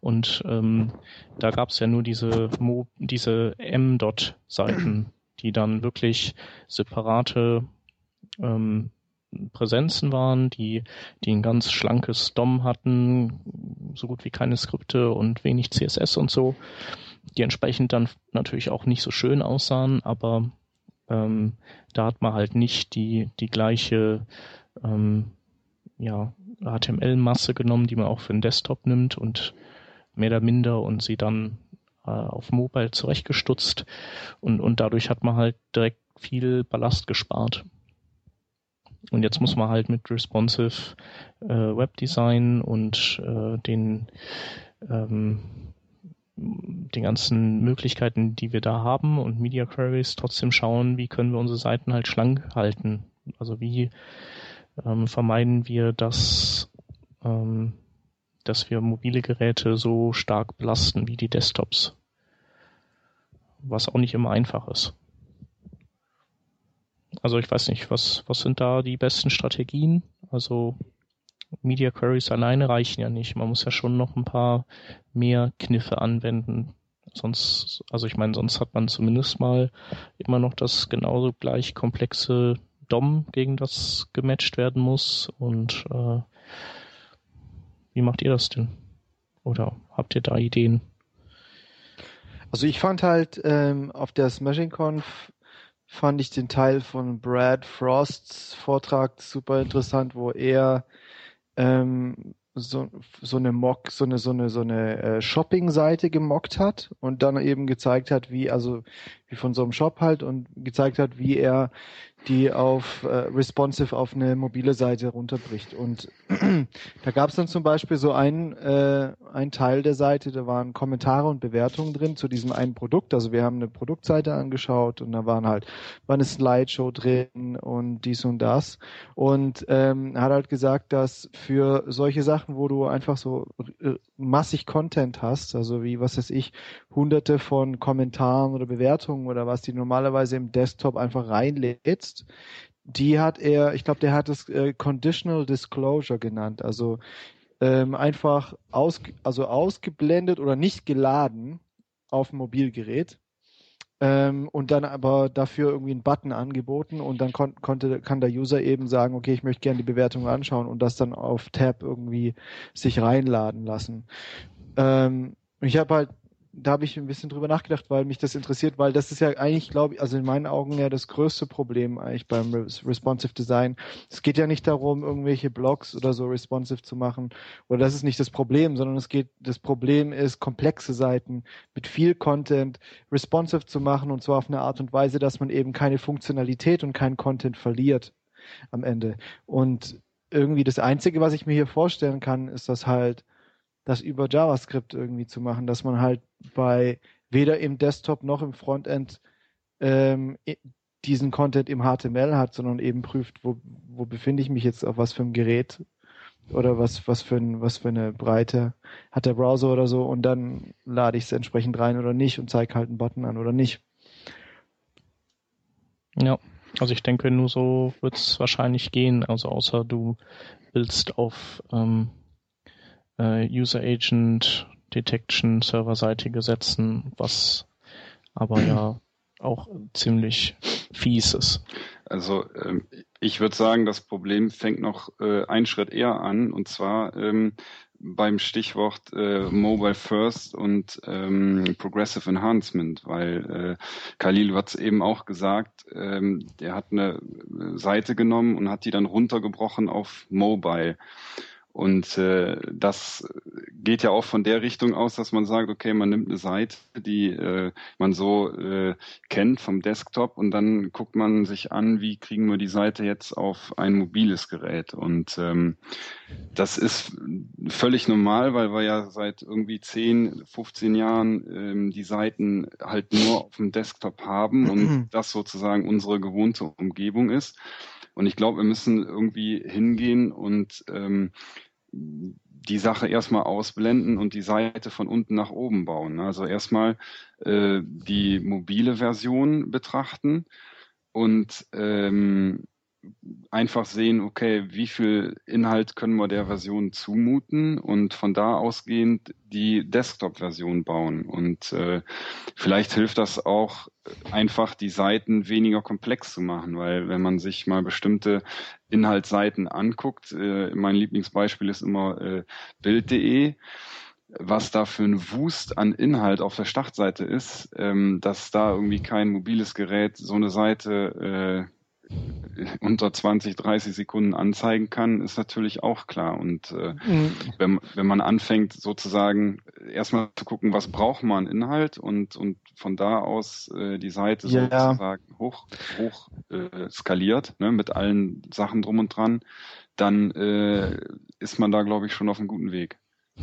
Und ähm, da gab es ja nur diese Mo, diese M-Dot-Seiten, die dann wirklich separate ähm, Präsenzen waren, die, die ein ganz schlankes DOM hatten, so gut wie keine Skripte und wenig CSS und so, die entsprechend dann natürlich auch nicht so schön aussahen, aber ähm, da hat man halt nicht die, die gleiche ähm, ja, HTML-Masse genommen, die man auch für den Desktop nimmt und mehr oder minder und sie dann äh, auf Mobile zurechtgestutzt und, und dadurch hat man halt direkt viel Ballast gespart. Und jetzt muss man halt mit responsive äh, Webdesign und äh, den ähm, den ganzen Möglichkeiten, die wir da haben und Media Queries trotzdem schauen, wie können wir unsere Seiten halt schlank halten. Also wie ähm, vermeiden wir, dass, ähm, dass wir mobile Geräte so stark belasten wie die Desktops. Was auch nicht immer einfach ist. Also ich weiß nicht, was, was sind da die besten Strategien? Also Media Queries alleine reichen ja nicht. Man muss ja schon noch ein paar mehr Kniffe anwenden. Sonst, also ich meine, sonst hat man zumindest mal immer noch das genauso gleich komplexe DOM, gegen das gematcht werden muss. Und äh, wie macht ihr das denn? Oder habt ihr da Ideen? Also ich fand halt ähm, auf der Smashing Conf fand ich den Teil von Brad Frosts Vortrag super interessant, wo er ähm, so, so eine Mock, so eine, so eine, so eine äh, Shopping-Seite gemockt hat und dann eben gezeigt hat, wie, also wie von so einem Shop halt und gezeigt hat, wie er die auf äh, responsive auf eine mobile Seite runterbricht. Und da gab es dann zum Beispiel so einen, äh, einen Teil der Seite, da waren Kommentare und Bewertungen drin zu diesem einen Produkt. Also wir haben eine Produktseite angeschaut und da waren halt war eine Slideshow drin und dies und das. Und ähm, hat halt gesagt, dass für solche Sachen, wo du einfach so äh, massig Content hast, also wie, was weiß ich, hunderte von Kommentaren oder Bewertungen oder was, die normalerweise im Desktop einfach reinlädst, die hat er, ich glaube, der hat es äh, Conditional Disclosure genannt, also ähm, einfach aus, also ausgeblendet oder nicht geladen auf dem Mobilgerät ähm, und dann aber dafür irgendwie einen Button angeboten und dann kon konnte kann der User eben sagen, okay, ich möchte gerne die Bewertung anschauen und das dann auf Tab irgendwie sich reinladen lassen. Ähm, ich habe halt da habe ich ein bisschen drüber nachgedacht, weil mich das interessiert, weil das ist ja eigentlich, glaube ich, also in meinen Augen ja das größte Problem eigentlich beim Responsive Design. Es geht ja nicht darum, irgendwelche Blogs oder so responsive zu machen. Oder das ist nicht das Problem, sondern es geht, das Problem ist, komplexe Seiten mit viel Content responsive zu machen und zwar auf eine Art und Weise, dass man eben keine Funktionalität und keinen Content verliert am Ende. Und irgendwie das Einzige, was ich mir hier vorstellen kann, ist, dass halt das über JavaScript irgendwie zu machen, dass man halt bei weder im Desktop noch im Frontend ähm, diesen Content im HTML hat, sondern eben prüft, wo, wo befinde ich mich jetzt auf was für einem Gerät oder was, was für ein, was für eine Breite hat der Browser oder so und dann lade ich es entsprechend rein oder nicht und zeige halt einen Button an oder nicht. Ja, also ich denke, nur so wird es wahrscheinlich gehen. Also außer du willst auf ähm, äh, User Agent Detection serverseitige setzen, was aber ja auch ziemlich fies ist. Also ähm, ich würde sagen, das Problem fängt noch äh, einen Schritt eher an und zwar ähm, beim Stichwort äh, Mobile First und ähm, Progressive Enhancement, weil äh, Khalil hat es eben auch gesagt, ähm, der hat eine Seite genommen und hat die dann runtergebrochen auf Mobile. Und äh, das geht ja auch von der Richtung aus, dass man sagt, okay, man nimmt eine Seite, die äh, man so äh, kennt vom Desktop und dann guckt man sich an, wie kriegen wir die Seite jetzt auf ein mobiles Gerät. Und ähm, das ist völlig normal, weil wir ja seit irgendwie 10, 15 Jahren ähm, die Seiten halt nur auf dem Desktop haben und das sozusagen unsere gewohnte Umgebung ist. Und ich glaube, wir müssen irgendwie hingehen und ähm, die Sache erstmal ausblenden und die Seite von unten nach oben bauen. Also erstmal äh, die mobile Version betrachten und ähm, einfach sehen, okay, wie viel Inhalt können wir der Version zumuten und von da ausgehend die Desktop-Version bauen. Und äh, vielleicht hilft das auch einfach, die Seiten weniger komplex zu machen, weil wenn man sich mal bestimmte Inhaltsseiten anguckt, äh, mein Lieblingsbeispiel ist immer äh, Bild.de, was da für ein Wust an Inhalt auf der Startseite ist, ähm, dass da irgendwie kein mobiles Gerät so eine Seite äh, unter 20, 30 Sekunden anzeigen kann, ist natürlich auch klar. Und äh, mhm. wenn, wenn man anfängt, sozusagen erstmal zu gucken, was braucht man Inhalt und, und von da aus äh, die Seite ja. sozusagen hoch, hoch äh, skaliert, ne, mit allen Sachen drum und dran, dann äh, ist man da, glaube ich, schon auf einem guten Weg.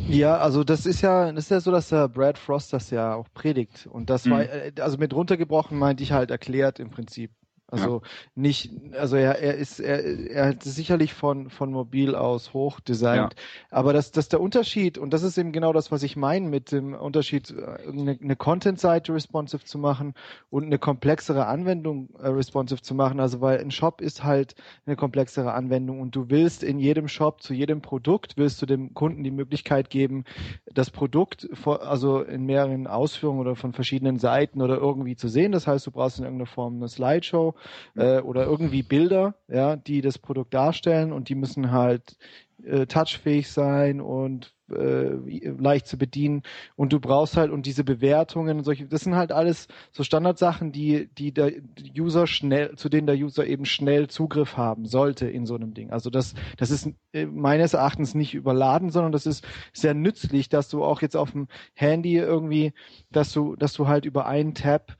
Ja, also das ist ja, das ist ja so, dass der Brad Frost das ja auch predigt. Und das mhm. war, äh, also mit runtergebrochen meinte ich halt erklärt im Prinzip. Also ja. nicht, also er, er ist, er, er hat sicherlich von, von mobil aus hoch designt. Ja. Aber das, das der Unterschied, und das ist eben genau das, was ich meine mit dem Unterschied, eine, eine Content-Seite responsive zu machen und eine komplexere Anwendung äh, responsive zu machen. Also weil ein Shop ist halt eine komplexere Anwendung und du willst in jedem Shop zu jedem Produkt willst du dem Kunden die Möglichkeit geben, das Produkt vor, also in mehreren Ausführungen oder von verschiedenen Seiten oder irgendwie zu sehen. Das heißt, du brauchst in irgendeiner Form eine Slideshow äh, oder irgendwie Bilder, ja, die das Produkt darstellen und die müssen halt äh, touchfähig sein und äh, leicht zu bedienen. Und du brauchst halt und diese Bewertungen und solche das sind halt alles so Standardsachen die die der User schnell zu denen der User eben schnell Zugriff haben sollte in so einem Ding. Also das das ist äh, meines Erachtens nicht überladen sondern das ist sehr nützlich dass du auch jetzt auf dem Handy irgendwie dass du dass du halt über einen Tab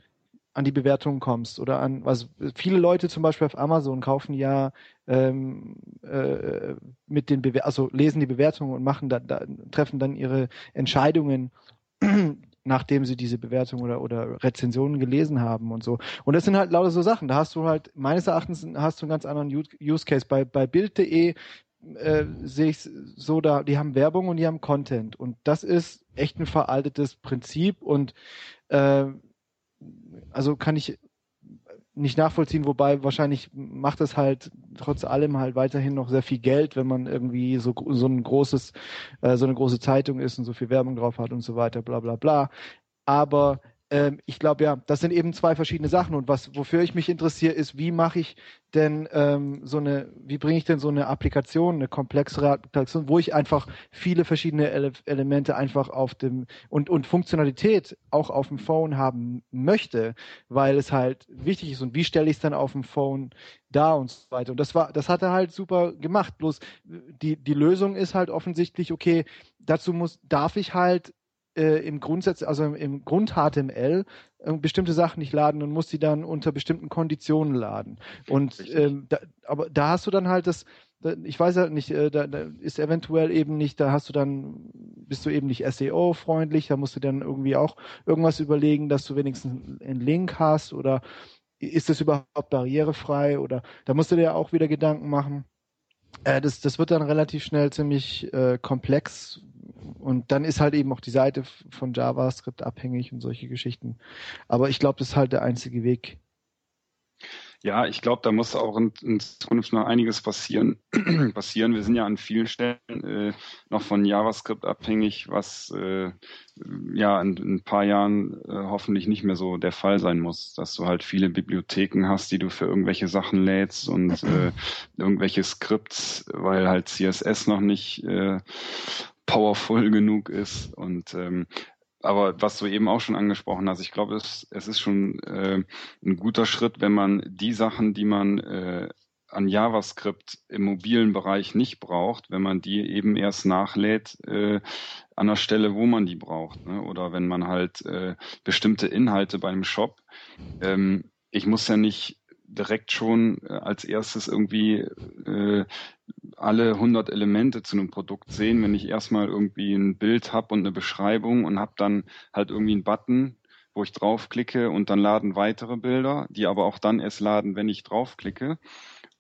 an die Bewertungen kommst oder an, also viele Leute zum Beispiel auf Amazon kaufen ja ähm, äh, mit den Bewer also lesen die Bewertungen und machen da, da treffen dann ihre Entscheidungen nachdem sie diese Bewertung oder, oder Rezensionen gelesen haben und so. Und das sind halt lauter so Sachen. Da hast du halt, meines Erachtens hast du einen ganz anderen Use Case. Bei, bei Bild.de äh, sehe ich so da, die haben Werbung und die haben Content. Und das ist echt ein veraltetes Prinzip und äh, also kann ich nicht nachvollziehen, wobei wahrscheinlich macht es halt trotz allem halt weiterhin noch sehr viel Geld, wenn man irgendwie so, so ein großes, äh, so eine große Zeitung ist und so viel Werbung drauf hat und so weiter, bla bla bla. Aber ähm, ich glaube ja, das sind eben zwei verschiedene Sachen. Und was, wofür ich mich interessiere, ist, wie mache ich denn ähm, so eine, wie bringe ich denn so eine Applikation, eine komplexere Applikation, wo ich einfach viele verschiedene Ele Elemente einfach auf dem und, und Funktionalität auch auf dem Phone haben möchte, weil es halt wichtig ist. Und wie stelle ich es dann auf dem Phone da und so weiter. Und das war, das hat er halt super gemacht. Bloß die, die Lösung ist halt offensichtlich, okay, dazu muss, darf ich halt äh, im Grundsatz, also im Grund HTML äh, bestimmte Sachen nicht laden und muss sie dann unter bestimmten Konditionen laden. Und ähm, da, aber da hast du dann halt das, da, ich weiß halt nicht, äh, da, da ist eventuell eben nicht, da hast du dann, bist du eben nicht SEO-freundlich, da musst du dann irgendwie auch irgendwas überlegen, dass du wenigstens einen Link hast oder ist das überhaupt barrierefrei oder da musst du dir auch wieder Gedanken machen. Äh, das, das wird dann relativ schnell ziemlich äh, komplex, und dann ist halt eben auch die Seite von JavaScript abhängig und solche Geschichten. Aber ich glaube, das ist halt der einzige Weg. Ja, ich glaube, da muss auch in, in, Zukunft noch einiges passieren. passieren. Wir sind ja an vielen Stellen äh, noch von JavaScript abhängig, was äh, ja in, in, ein paar Jahren äh, hoffentlich nicht mehr so der Fall sein muss, dass du halt viele Bibliotheken hast, die du für irgendwelche Sachen lädst und äh, irgendwelche Skripts, weil halt CSS noch nicht äh, powerful genug ist. Und ähm, aber was du eben auch schon angesprochen hast, ich glaube, es, es ist schon äh, ein guter Schritt, wenn man die Sachen, die man äh, an JavaScript im mobilen Bereich nicht braucht, wenn man die eben erst nachlädt äh, an der Stelle, wo man die braucht. Ne? Oder wenn man halt äh, bestimmte Inhalte beim Shop, ähm, ich muss ja nicht direkt schon äh, als erstes irgendwie äh, alle 100 Elemente zu einem Produkt sehen, wenn ich erstmal irgendwie ein Bild habe und eine Beschreibung und habe dann halt irgendwie einen Button, wo ich draufklicke und dann laden weitere Bilder, die aber auch dann erst laden, wenn ich draufklicke,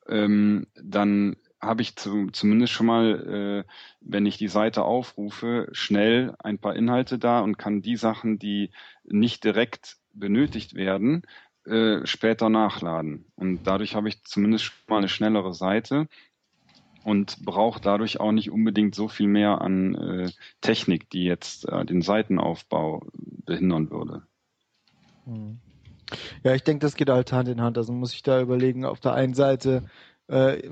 ähm, dann habe ich zu, zumindest schon mal, äh, wenn ich die Seite aufrufe, schnell ein paar Inhalte da und kann die Sachen, die nicht direkt benötigt werden, äh, später nachladen. Und dadurch habe ich zumindest schon mal eine schnellere Seite und brauche dadurch auch nicht unbedingt so viel mehr an äh, Technik, die jetzt äh, den Seitenaufbau behindern würde. Hm. Ja, ich denke, das geht halt Hand in Hand. Also muss ich da überlegen, auf der einen Seite äh,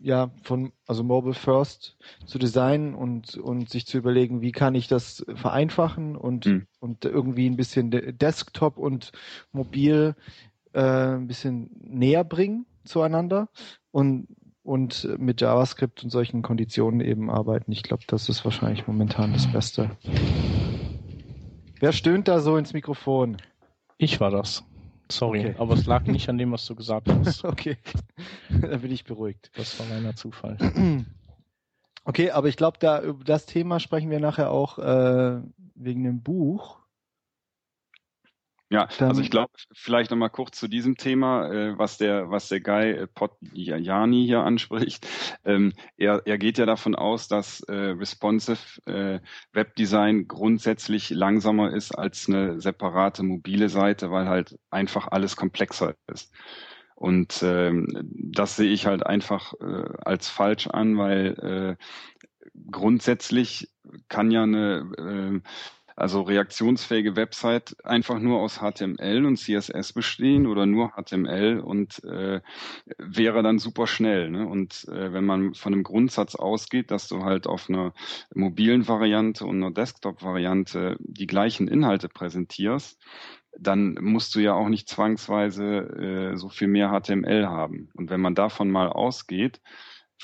ja von also Mobile First zu designen und und sich zu überlegen, wie kann ich das vereinfachen und mhm. und irgendwie ein bisschen Desktop und mobil äh, ein bisschen näher bringen zueinander und und mit JavaScript und solchen Konditionen eben arbeiten. Ich glaube, das ist wahrscheinlich momentan das Beste. Wer stöhnt da so ins Mikrofon? Ich war das. Sorry, okay. aber es lag nicht an dem, was du gesagt hast. okay, da bin ich beruhigt. Das war reiner Zufall. Okay, aber ich glaube, da über das Thema sprechen wir nachher auch äh, wegen dem Buch. Ja, Dann, also ich glaube, vielleicht nochmal kurz zu diesem Thema, äh, was der, was der Guy äh, Podjani hier anspricht. Ähm, er, er geht ja davon aus, dass äh, responsive äh, Webdesign grundsätzlich langsamer ist als eine separate mobile Seite, weil halt einfach alles komplexer ist. Und ähm, das sehe ich halt einfach äh, als falsch an, weil äh, grundsätzlich kann ja eine äh, also reaktionsfähige Website einfach nur aus HTML und CSS bestehen oder nur HTML und äh, wäre dann super schnell. Ne? Und äh, wenn man von dem Grundsatz ausgeht, dass du halt auf einer mobilen Variante und einer Desktop-Variante die gleichen Inhalte präsentierst, dann musst du ja auch nicht zwangsweise äh, so viel mehr HTML haben. Und wenn man davon mal ausgeht,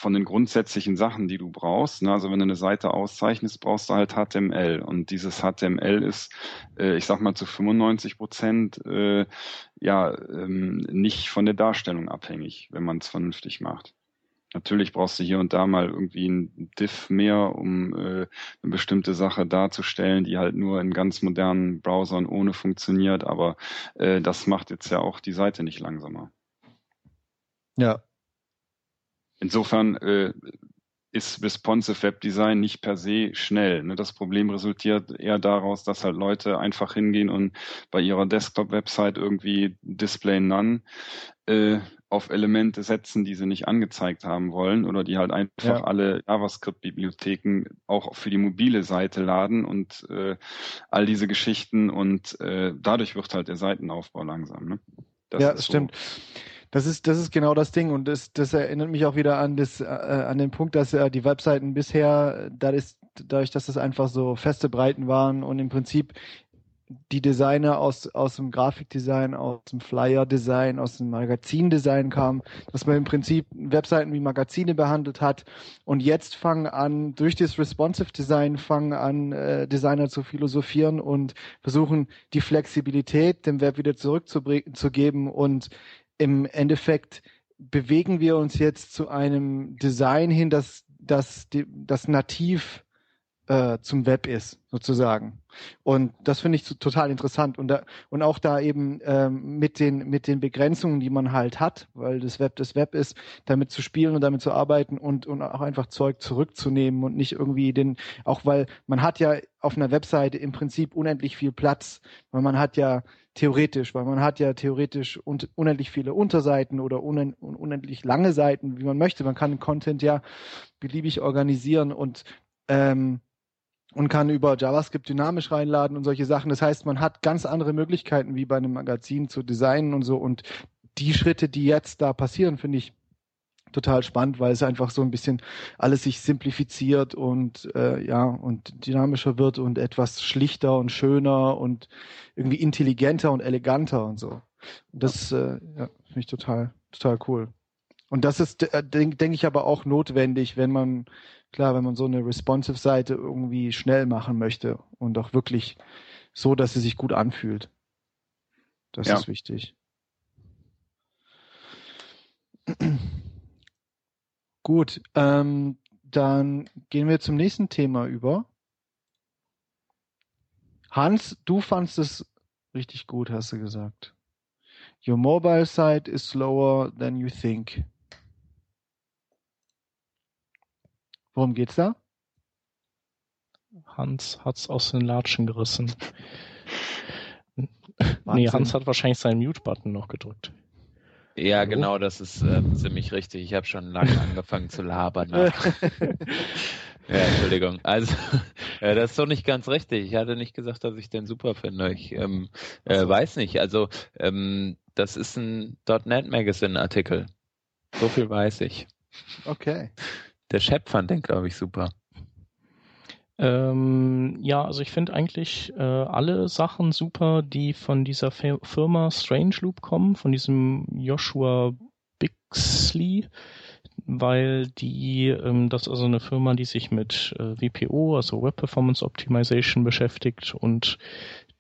von den grundsätzlichen Sachen, die du brauchst. Ne? Also wenn du eine Seite auszeichnest, brauchst du halt HTML. Und dieses HTML ist, äh, ich sag mal, zu 95 Prozent äh, ja ähm, nicht von der Darstellung abhängig, wenn man es vernünftig macht. Natürlich brauchst du hier und da mal irgendwie ein Diff mehr, um äh, eine bestimmte Sache darzustellen, die halt nur in ganz modernen Browsern ohne funktioniert, aber äh, das macht jetzt ja auch die Seite nicht langsamer. Ja. Insofern äh, ist responsive Web Design nicht per se schnell. Ne? Das Problem resultiert eher daraus, dass halt Leute einfach hingehen und bei ihrer Desktop-Website irgendwie Display None äh, auf Elemente setzen, die sie nicht angezeigt haben wollen oder die halt einfach ja. alle JavaScript-Bibliotheken auch für die mobile Seite laden und äh, all diese Geschichten und äh, dadurch wird halt der Seitenaufbau langsam. Ne? Das ja, das so. Das ist, das ist genau das Ding und das, das erinnert mich auch wieder an, das, äh, an den Punkt, dass äh, die Webseiten bisher, da ist, dadurch, dass es einfach so feste Breiten waren und im Prinzip die Designer aus, aus dem Grafikdesign, aus dem Flyer-Design, aus dem Magazindesign kamen, dass man im Prinzip Webseiten wie Magazine behandelt hat. Und jetzt fangen an, durch das Responsive Design fangen an, äh, Designer zu philosophieren und versuchen, die Flexibilität dem Web wieder zurückzugeben. Und im Endeffekt bewegen wir uns jetzt zu einem Design hin, das, das, das nativ äh, zum Web ist, sozusagen. Und das finde ich total interessant. Und, da, und auch da eben ähm, mit, den, mit den Begrenzungen, die man halt hat, weil das Web das Web ist, damit zu spielen und damit zu arbeiten und, und auch einfach Zeug zurückzunehmen und nicht irgendwie den, auch weil man hat ja auf einer Webseite im Prinzip unendlich viel Platz, weil man hat ja theoretisch, weil man hat ja theoretisch un unendlich viele Unterseiten oder un unendlich lange Seiten, wie man möchte. Man kann Content ja beliebig organisieren und ähm, und kann über JavaScript dynamisch reinladen und solche Sachen. Das heißt, man hat ganz andere Möglichkeiten wie bei einem Magazin zu designen und so. Und die Schritte, die jetzt da passieren, finde ich total spannend, weil es einfach so ein bisschen alles sich simplifiziert und äh, ja und dynamischer wird und etwas schlichter und schöner und irgendwie intelligenter und eleganter und so. Und das äh, ja, finde ich total total cool. Und das ist, äh, denke denk ich, aber auch notwendig, wenn man klar, wenn man so eine responsive Seite irgendwie schnell machen möchte und auch wirklich so, dass sie sich gut anfühlt. Das ja. ist wichtig. gut, ähm, dann gehen wir zum nächsten Thema über. Hans, du fandst es richtig gut, hast du gesagt. Your mobile site is slower than you think. Worum geht's da? Hans hat's aus den Latschen gerissen. nee, Hans hat wahrscheinlich seinen Mute-Button noch gedrückt. Ja, Hallo? genau, das ist äh, ziemlich richtig. Ich habe schon lange angefangen zu labern. ja, Entschuldigung. Also, äh, das ist doch nicht ganz richtig. Ich hatte nicht gesagt, dass ich den super finde. Ich ähm, äh, weiß nicht. Also, ähm, das ist ein .NET Magazine Artikel. So viel weiß ich. Okay. Der Chef fand den, glaube ich, super. Ähm, ja, also ich finde eigentlich äh, alle Sachen super, die von dieser Firma Strange Loop kommen, von diesem Joshua Bixley, weil die, ähm, das ist also eine Firma, die sich mit äh, WPO, also Web Performance Optimization beschäftigt und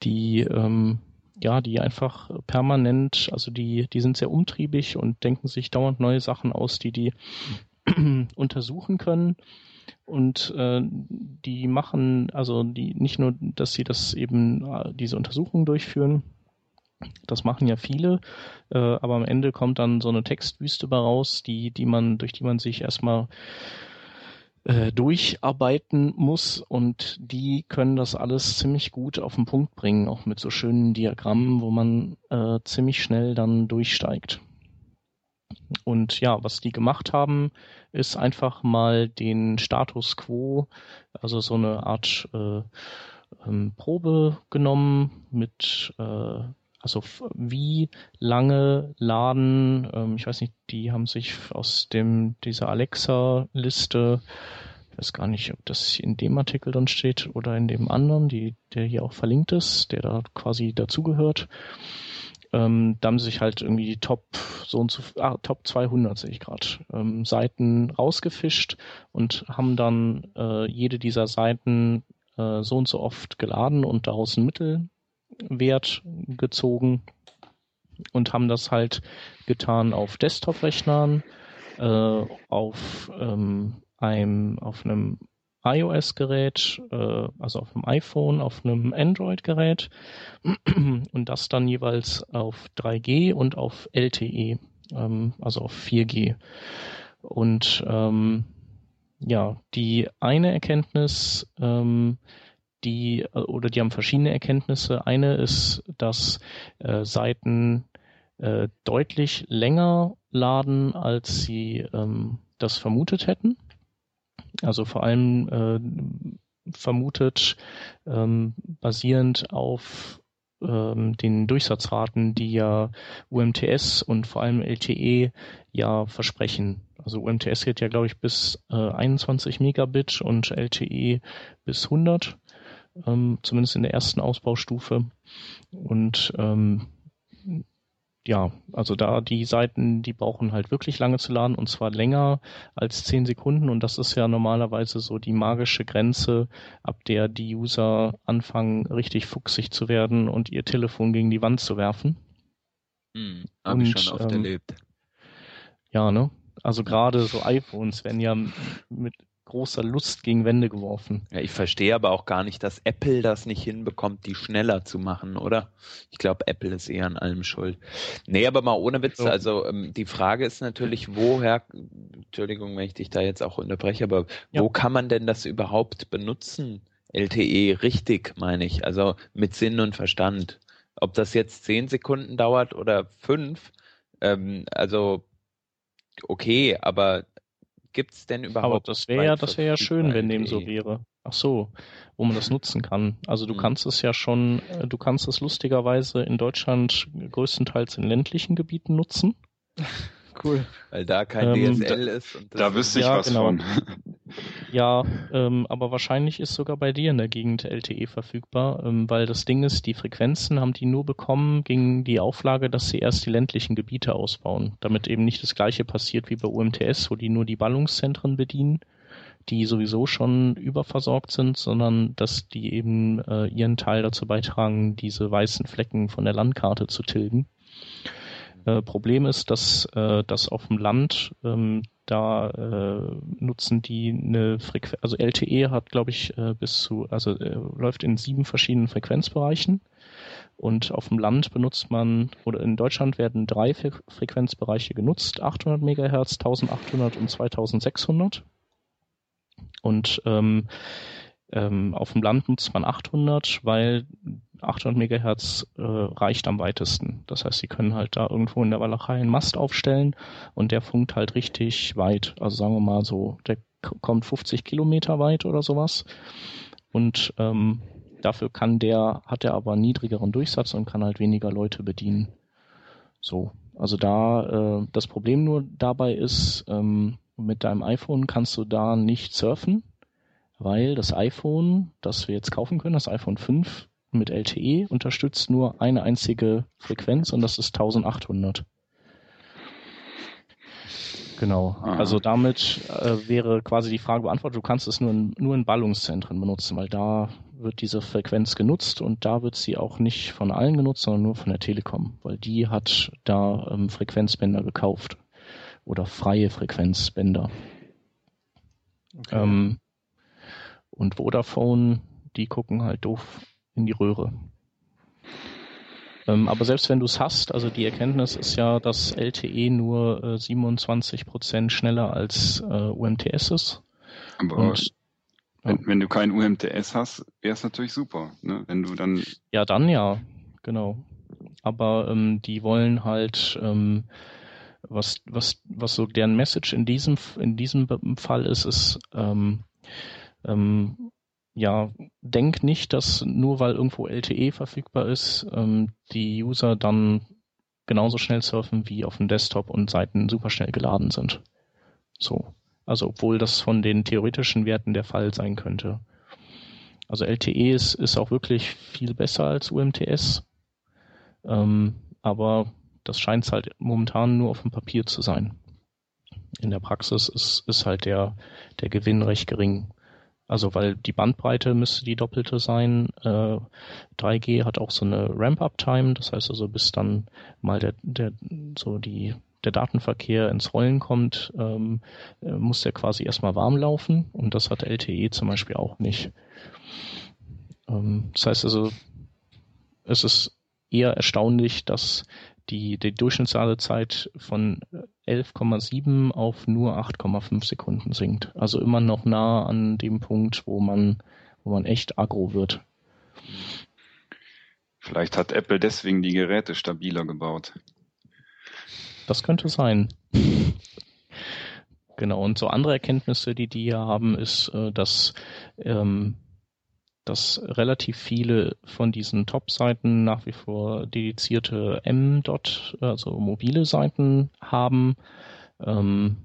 die ähm, ja, die einfach permanent, also die, die sind sehr umtriebig und denken sich dauernd neue Sachen aus, die die untersuchen können. Und äh, die machen, also die nicht nur, dass sie das eben äh, diese Untersuchungen durchführen, das machen ja viele, äh, aber am Ende kommt dann so eine Textwüste bei raus, die, die man, durch die man sich erstmal äh, durcharbeiten muss und die können das alles ziemlich gut auf den Punkt bringen, auch mit so schönen Diagrammen, wo man äh, ziemlich schnell dann durchsteigt. Und ja, was die gemacht haben, ist einfach mal den Status quo, also so eine Art äh, ähm, Probe genommen mit, äh, also wie lange laden, ähm, ich weiß nicht, die haben sich aus dem dieser Alexa-Liste, ich weiß gar nicht, ob das in dem Artikel dann steht oder in dem anderen, die, der hier auch verlinkt ist, der da quasi dazugehört ähm, da haben sie sich halt irgendwie die Top so und so ah, Top 200 sehe ich gerade ähm, Seiten rausgefischt und haben dann äh, jede dieser Seiten äh, so und so oft geladen und daraus einen Mittelwert gezogen und haben das halt getan auf Desktop-Rechnern, äh, auf ähm, einem auf einem iOS-Gerät, äh, also auf dem iPhone, auf einem Android-Gerät und das dann jeweils auf 3G und auf LTE, ähm, also auf 4G. Und ähm, ja, die eine Erkenntnis, ähm, die oder die haben verschiedene Erkenntnisse. Eine ist, dass äh, Seiten äh, deutlich länger laden, als sie ähm, das vermutet hätten. Also vor allem äh, vermutet ähm, basierend auf ähm, den Durchsatzraten, die ja UMTS und vor allem LTE ja versprechen. Also UMTS geht ja, glaube ich, bis äh, 21 Megabit und LTE bis 100, ähm, zumindest in der ersten Ausbaustufe. Und ähm, ja, also da die Seiten, die brauchen halt wirklich lange zu laden und zwar länger als 10 Sekunden und das ist ja normalerweise so die magische Grenze, ab der die User anfangen, richtig fuchsig zu werden und ihr Telefon gegen die Wand zu werfen. Hm, Habe ich schon oft ähm, erlebt. Ja, ne? Also gerade so iPhones werden ja mit großer Lust gegen Wände geworfen. Ja, ich verstehe aber auch gar nicht, dass Apple das nicht hinbekommt, die schneller zu machen, oder? Ich glaube, Apple ist eher an allem schuld. Nee, aber mal ohne Witz, so. also ähm, die Frage ist natürlich, woher, Entschuldigung, wenn ich dich da jetzt auch unterbreche, aber ja. wo kann man denn das überhaupt benutzen? LTE richtig, meine ich, also mit Sinn und Verstand. Ob das jetzt zehn Sekunden dauert oder fünf, ähm, also okay, aber gibt es denn überhaupt? Aber das wäre ja, das wäre ja schön, wenn dem so wäre. Ach so, wo man das nutzen kann. Also du mhm. kannst es ja schon, äh, du kannst es lustigerweise in Deutschland größtenteils in ländlichen Gebieten nutzen. Cool. Weil da kein ähm, DSL da, ist. Und da wüsste ich ja, was genau. von. Ja, ähm, aber wahrscheinlich ist sogar bei dir in der Gegend LTE verfügbar, ähm, weil das Ding ist, die Frequenzen haben die nur bekommen gegen die Auflage, dass sie erst die ländlichen Gebiete ausbauen, damit eben nicht das gleiche passiert wie bei UMTS, wo die nur die Ballungszentren bedienen, die sowieso schon überversorgt sind, sondern dass die eben äh, ihren Teil dazu beitragen, diese weißen Flecken von der Landkarte zu tilgen. Äh, Problem ist, dass äh, das auf dem Land ähm, da äh, nutzen die eine Frequenz, also LTE hat, glaube ich, äh, bis zu, also äh, läuft in sieben verschiedenen Frequenzbereichen. Und auf dem Land benutzt man, oder in Deutschland werden drei Fre Frequenzbereiche genutzt, 800 Megahertz, 1800 und 2600. Und ähm, ähm, auf dem Land nutzt man 800, weil 800 Megahertz äh, reicht am weitesten. Das heißt, sie können halt da irgendwo in der Walachei einen Mast aufstellen und der funkt halt richtig weit. Also sagen wir mal so, der kommt 50 Kilometer weit oder sowas. Und ähm, dafür kann der, hat er aber niedrigeren Durchsatz und kann halt weniger Leute bedienen. So. Also da, äh, das Problem nur dabei ist, ähm, mit deinem iPhone kannst du da nicht surfen, weil das iPhone, das wir jetzt kaufen können, das iPhone 5, mit LTE unterstützt nur eine einzige Frequenz und das ist 1800. Genau. Aha. Also damit äh, wäre quasi die Frage beantwortet, du kannst es nur in, nur in Ballungszentren benutzen, weil da wird diese Frequenz genutzt und da wird sie auch nicht von allen genutzt, sondern nur von der Telekom, weil die hat da ähm, Frequenzbänder gekauft oder freie Frequenzbänder. Okay. Ähm, und Vodafone, die gucken halt doof in die Röhre. Ähm, aber selbst wenn du es hast, also die Erkenntnis ist ja, dass LTE nur äh, 27 Prozent schneller als äh, UMTS ist. Aber Und, wenn, ja. wenn, du kein UMTS hast, wäre es natürlich super. Ne? Wenn du dann. Ja, dann ja, genau. Aber ähm, die wollen halt ähm, was, was, was so deren Message in diesem, in diesem Fall ist, ist, ähm, ähm, ja, denk nicht, dass nur weil irgendwo LTE verfügbar ist, ähm, die User dann genauso schnell surfen wie auf dem Desktop und Seiten super schnell geladen sind. So. Also obwohl das von den theoretischen Werten der Fall sein könnte. Also LTE ist, ist auch wirklich viel besser als UMTS. Ähm, aber das scheint es halt momentan nur auf dem Papier zu sein. In der Praxis ist, ist halt der, der Gewinn recht gering. Also weil die Bandbreite müsste die doppelte sein. Äh, 3G hat auch so eine Ramp-up-Time, das heißt also bis dann mal der, der so die der Datenverkehr ins Rollen kommt, ähm, äh, muss der quasi erstmal warm laufen und das hat LTE zum Beispiel auch nicht. Ähm, das heißt also, es ist eher erstaunlich, dass die, die Durchschnittsladezeit von 11,7 auf nur 8,5 Sekunden sinkt. Also immer noch nah an dem Punkt, wo man, wo man echt aggro wird. Vielleicht hat Apple deswegen die Geräte stabiler gebaut. Das könnte sein. genau, und so andere Erkenntnisse, die die hier haben, ist, äh, dass ähm, dass relativ viele von diesen Top-Seiten nach wie vor dedizierte M-Dot, also mobile Seiten haben. Ähm,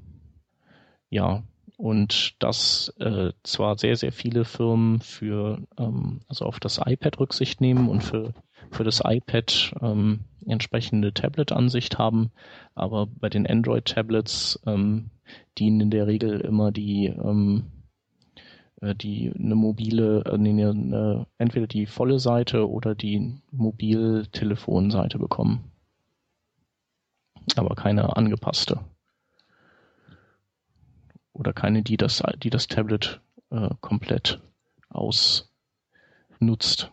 ja, und dass äh, zwar sehr, sehr viele Firmen für, ähm, also auf das iPad Rücksicht nehmen und für, für das iPad ähm, entsprechende Tablet-Ansicht haben, aber bei den Android-Tablets ähm, dienen in der Regel immer die ähm, äh, die eine mobile, äh, nee, eine, entweder die volle Seite oder die Mobiltelefonseite bekommen. Aber keine angepasste. Oder keine, die das, die das Tablet äh, komplett ausnutzt.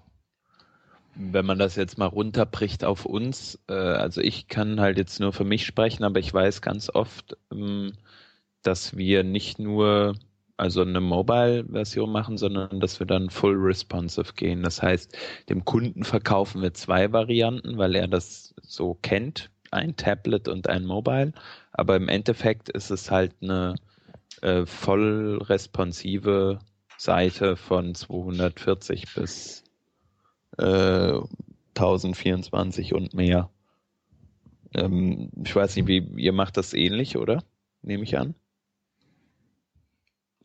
Wenn man das jetzt mal runterbricht auf uns, äh, also ich kann halt jetzt nur für mich sprechen, aber ich weiß ganz oft, ähm, dass wir nicht nur also eine Mobile-Version machen, sondern dass wir dann full responsive gehen. Das heißt, dem Kunden verkaufen wir zwei Varianten, weil er das so kennt, ein Tablet und ein Mobile. Aber im Endeffekt ist es halt eine äh, voll responsive Seite von 240 bis äh, 1024 und mehr. Ähm, ich weiß nicht, wie ihr macht das ähnlich, oder? Nehme ich an.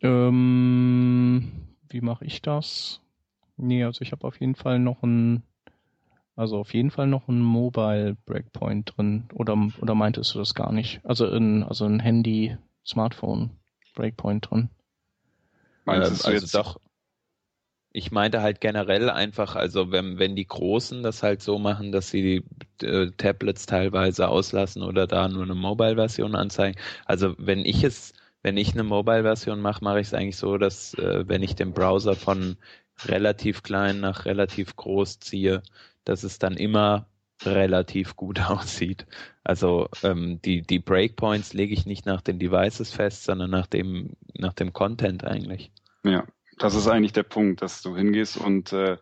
Ähm, wie mache ich das? Nee, also ich habe auf jeden Fall noch ein, also auf jeden Fall noch ein Mobile Breakpoint drin. Oder, oder meintest du das gar nicht? Also ein, also ein Handy, Smartphone Breakpoint drin. Meinst ähm, also jetzt? doch. Ich meinte halt generell einfach, also wenn, wenn die Großen das halt so machen, dass sie die äh, Tablets teilweise auslassen oder da nur eine Mobile-Version anzeigen. Also wenn ich es wenn ich eine Mobile-Version mache, mache ich es eigentlich so, dass äh, wenn ich den Browser von relativ klein nach relativ groß ziehe, dass es dann immer relativ gut aussieht. Also ähm, die, die Breakpoints lege ich nicht nach den Devices fest, sondern nach dem, nach dem Content eigentlich. Ja, das ist eigentlich der Punkt, dass du hingehst und äh,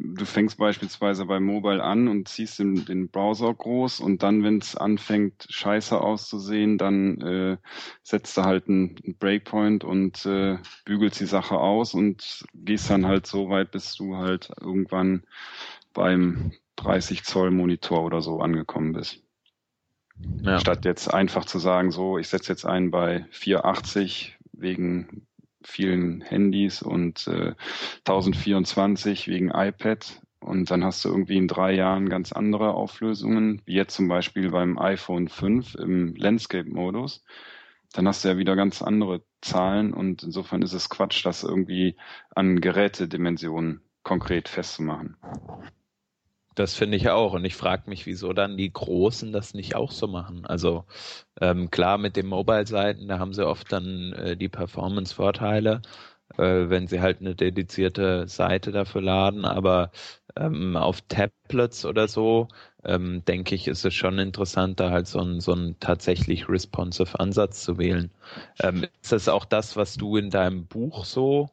du fängst beispielsweise bei Mobile an und ziehst den, den Browser groß und dann, wenn es anfängt, scheiße auszusehen, dann äh, setzt du halt einen, Breakpoint und äh, bügelst die Sache aus und gehst dann halt so weit, bis du halt irgendwann beim 30 Zoll Monitor oder so angekommen bist. Ja. Statt jetzt einfach zu sagen, so, ich setze jetzt einen bei 480 wegen vielen Handys und äh, 1024 wegen iPad. Und dann hast du irgendwie in drei Jahren ganz andere Auflösungen, wie jetzt zum Beispiel beim iPhone 5 im Landscape-Modus. Dann hast du ja wieder ganz andere Zahlen und insofern ist es Quatsch, das irgendwie an Gerätedimensionen konkret festzumachen. Das finde ich auch. Und ich frage mich, wieso dann die Großen das nicht auch so machen. Also ähm, klar, mit den Mobile-Seiten, da haben sie oft dann äh, die Performance-Vorteile, äh, wenn sie halt eine dedizierte Seite dafür laden. Aber ähm, auf Tablets oder so, ähm, denke ich, ist es schon interessant, da halt so einen so einen tatsächlich responsive Ansatz zu wählen. Ähm, ist das auch das, was du in deinem Buch so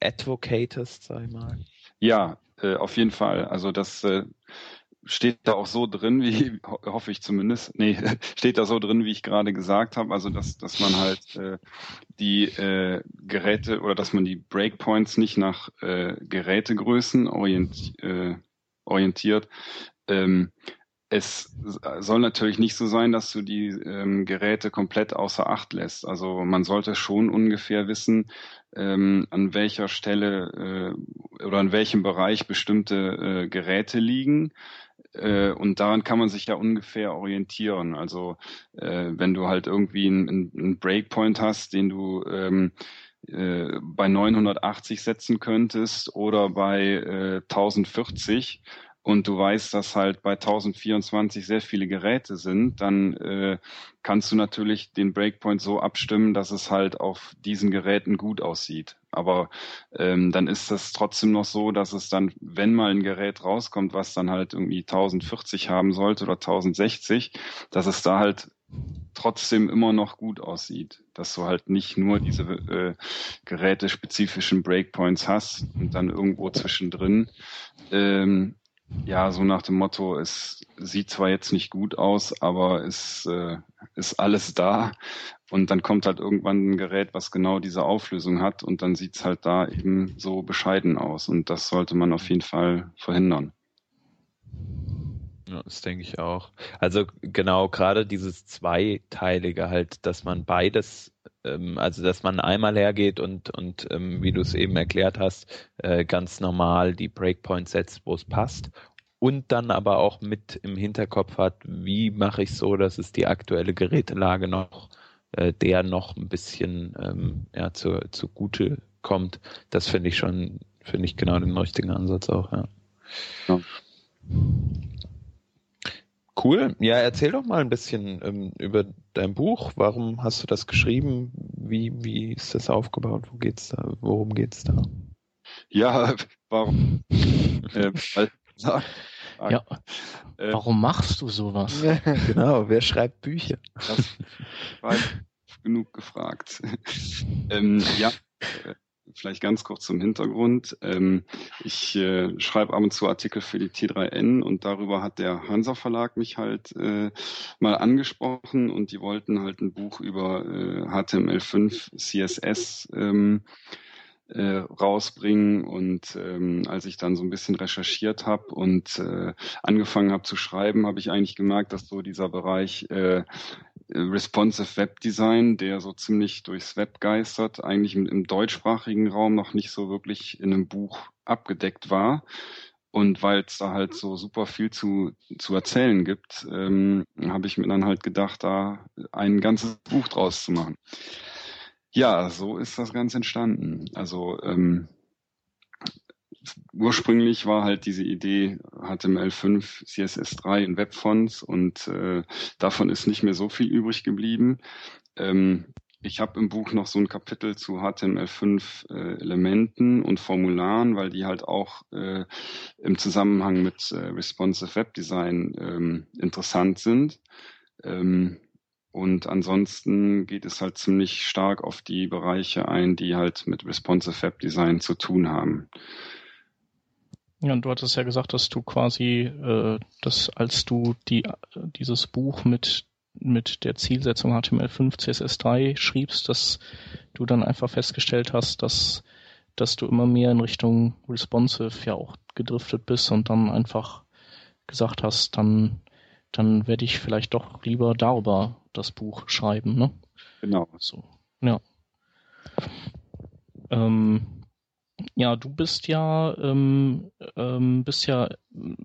advocatest, sag ich mal? Ja, äh, auf jeden Fall. Also das äh, steht da auch so drin, wie hoffe ich zumindest. Nee, steht da so drin, wie ich gerade gesagt habe. Also dass, dass man halt äh, die äh, Geräte oder dass man die Breakpoints nicht nach äh, Gerätegrößen orient, äh, orientiert. Ähm, es soll natürlich nicht so sein, dass du die ähm, Geräte komplett außer Acht lässt. Also man sollte schon ungefähr wissen, ähm, an welcher Stelle äh, oder in welchem Bereich bestimmte äh, Geräte liegen. äh, und daran kann man sich ja ungefähr orientieren. Also äh, wenn du halt irgendwie einen, einen Breakpoint hast, den du ähm, äh, bei 980 setzen könntest oder bei äh, 1040 und du weißt, dass halt bei 1024 sehr viele Geräte sind, dann äh, kannst du natürlich den Breakpoint so abstimmen, dass es halt auf diesen Geräten gut aussieht. Aber ähm, dann ist das trotzdem noch so, dass es dann, wenn mal ein Gerät rauskommt, was dann halt irgendwie 1040 haben sollte oder 1060, dass es da halt trotzdem immer noch gut aussieht, dass du halt nicht nur diese äh, gerätespezifischen Breakpoints hast und dann irgendwo zwischendrin ähm, ja, so nach dem Motto, es sieht zwar jetzt nicht gut aus, aber es äh, ist alles da. Und dann kommt halt irgendwann ein Gerät, was genau diese Auflösung hat und dann sieht's halt da eben so bescheiden aus. Und das sollte man auf jeden Fall verhindern. Ja, das denke ich auch. Also genau, gerade dieses Zweiteilige halt, dass man beides, ähm, also dass man einmal hergeht und, und ähm, wie du es eben erklärt hast, äh, ganz normal die Breakpoints setzt, wo es passt. Und dann aber auch mit im Hinterkopf hat, wie mache ich so, dass es die aktuelle Gerätelage noch, äh, der noch ein bisschen ähm, ja, zu, zugute kommt. Das finde ich schon, finde ich genau den richtigen Ansatz auch, ja. ja. Cool. Ja, erzähl doch mal ein bisschen ähm, über dein Buch. Warum hast du das geschrieben? Wie, wie ist das aufgebaut? Wo geht's da? Worum geht's da? Ja, warum? äh, weil, ja. Äh, warum machst du sowas? genau, wer schreibt Bücher? Das war genug gefragt. ähm, ja, äh, vielleicht ganz kurz zum Hintergrund. Ähm, ich äh, schreibe ab und zu Artikel für die T3N und darüber hat der Hansa Verlag mich halt äh, mal angesprochen und die wollten halt ein Buch über äh, HTML5 CSS ähm, äh, rausbringen. Und ähm, als ich dann so ein bisschen recherchiert habe und äh, angefangen habe zu schreiben, habe ich eigentlich gemerkt, dass so dieser Bereich äh, Responsive Web Design, der so ziemlich durchs Web geistert, eigentlich im, im deutschsprachigen Raum noch nicht so wirklich in einem Buch abgedeckt war. Und weil es da halt so super viel zu, zu erzählen gibt, ähm, habe ich mir dann halt gedacht, da ein ganzes Buch draus zu machen. Ja, so ist das Ganze entstanden. Also ähm, ursprünglich war halt diese Idee HTML5, CSS3 in Webfonts und äh, davon ist nicht mehr so viel übrig geblieben. Ähm, ich habe im Buch noch so ein Kapitel zu HTML5 äh, Elementen und Formularen, weil die halt auch äh, im Zusammenhang mit äh, Responsive Web Design ähm, interessant sind. Ähm, und ansonsten geht es halt ziemlich stark auf die Bereiche ein, die halt mit Responsive Web Design zu tun haben. Ja, und du hattest ja gesagt, dass du quasi, äh, dass als du die, dieses Buch mit, mit der Zielsetzung HTML5 CSS3 schriebst, dass du dann einfach festgestellt hast, dass, dass du immer mehr in Richtung Responsive ja auch gedriftet bist und dann einfach gesagt hast, dann, dann werde ich vielleicht doch lieber darüber das Buch schreiben, ne? Genau. So, ja. Ähm, ja, du bist ja, ähm, ähm, bist ja,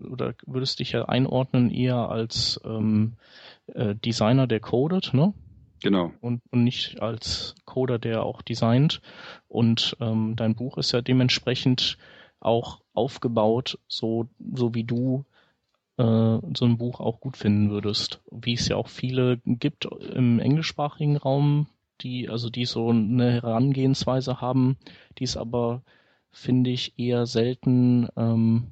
oder würdest dich ja einordnen eher als ähm, äh, Designer, der codet, ne? Genau. Und, und nicht als Coder, der auch designt. Und ähm, dein Buch ist ja dementsprechend auch aufgebaut, so, so wie du äh, so ein Buch auch gut finden würdest. Wie es ja auch viele gibt im englischsprachigen Raum, die, also die so eine Herangehensweise haben, die es aber, finde ich, eher selten ähm,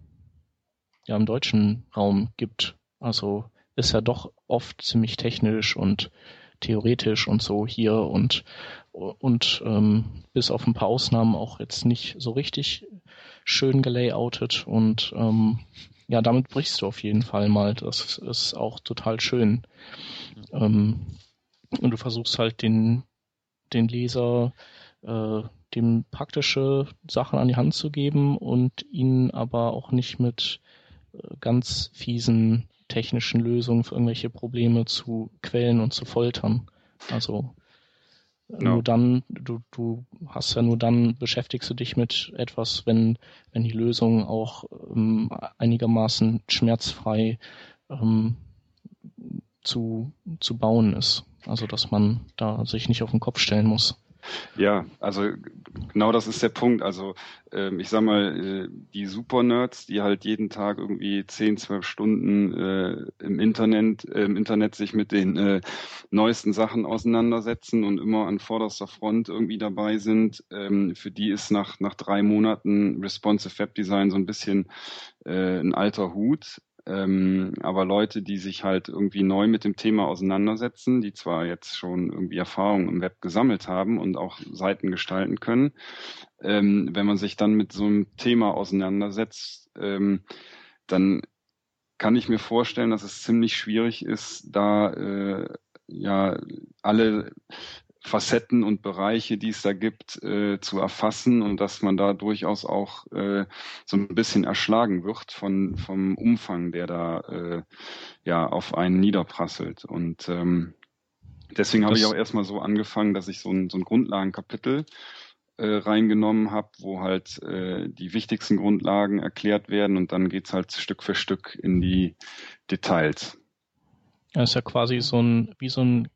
ja, im deutschen Raum gibt. Also ist ja doch oft ziemlich technisch und theoretisch und so hier und und ähm, bis auf ein paar Ausnahmen auch jetzt nicht so richtig schön gelayoutet und ähm, ja, damit brichst du auf jeden Fall mal. Das ist auch total schön. Ähm, und du versuchst halt den, den Leser äh, dem praktische Sachen an die Hand zu geben und ihn aber auch nicht mit äh, ganz fiesen technischen Lösungen für irgendwelche Probleme zu quälen und zu foltern. Also No. Nur dann, du, du hast ja nur dann, beschäftigst du dich mit etwas, wenn, wenn die Lösung auch ähm, einigermaßen schmerzfrei ähm, zu, zu bauen ist. Also dass man da sich nicht auf den Kopf stellen muss. Ja, also genau das ist der Punkt. Also ähm, ich sag mal, äh, die Super-Nerds, die halt jeden Tag irgendwie 10, 12 Stunden äh, im Internet, äh, im Internet sich mit den äh, neuesten Sachen auseinandersetzen und immer an vorderster Front irgendwie dabei sind, ähm, für die ist nach, nach drei Monaten Responsive Web Design so ein bisschen äh, ein alter Hut. Ähm, aber Leute, die sich halt irgendwie neu mit dem Thema auseinandersetzen, die zwar jetzt schon irgendwie Erfahrung im Web gesammelt haben und auch Seiten gestalten können, ähm, wenn man sich dann mit so einem Thema auseinandersetzt, ähm, dann kann ich mir vorstellen, dass es ziemlich schwierig ist, da äh, ja alle Facetten und Bereiche, die es da gibt, äh, zu erfassen und dass man da durchaus auch äh, so ein bisschen erschlagen wird von vom Umfang, der da äh, ja auf einen niederprasselt. Und ähm, deswegen habe ich auch erstmal so angefangen, dass ich so ein, so ein Grundlagenkapitel äh, reingenommen habe, wo halt äh, die wichtigsten Grundlagen erklärt werden und dann geht's halt Stück für Stück in die Details. Das ist ja quasi so ein, wie so ein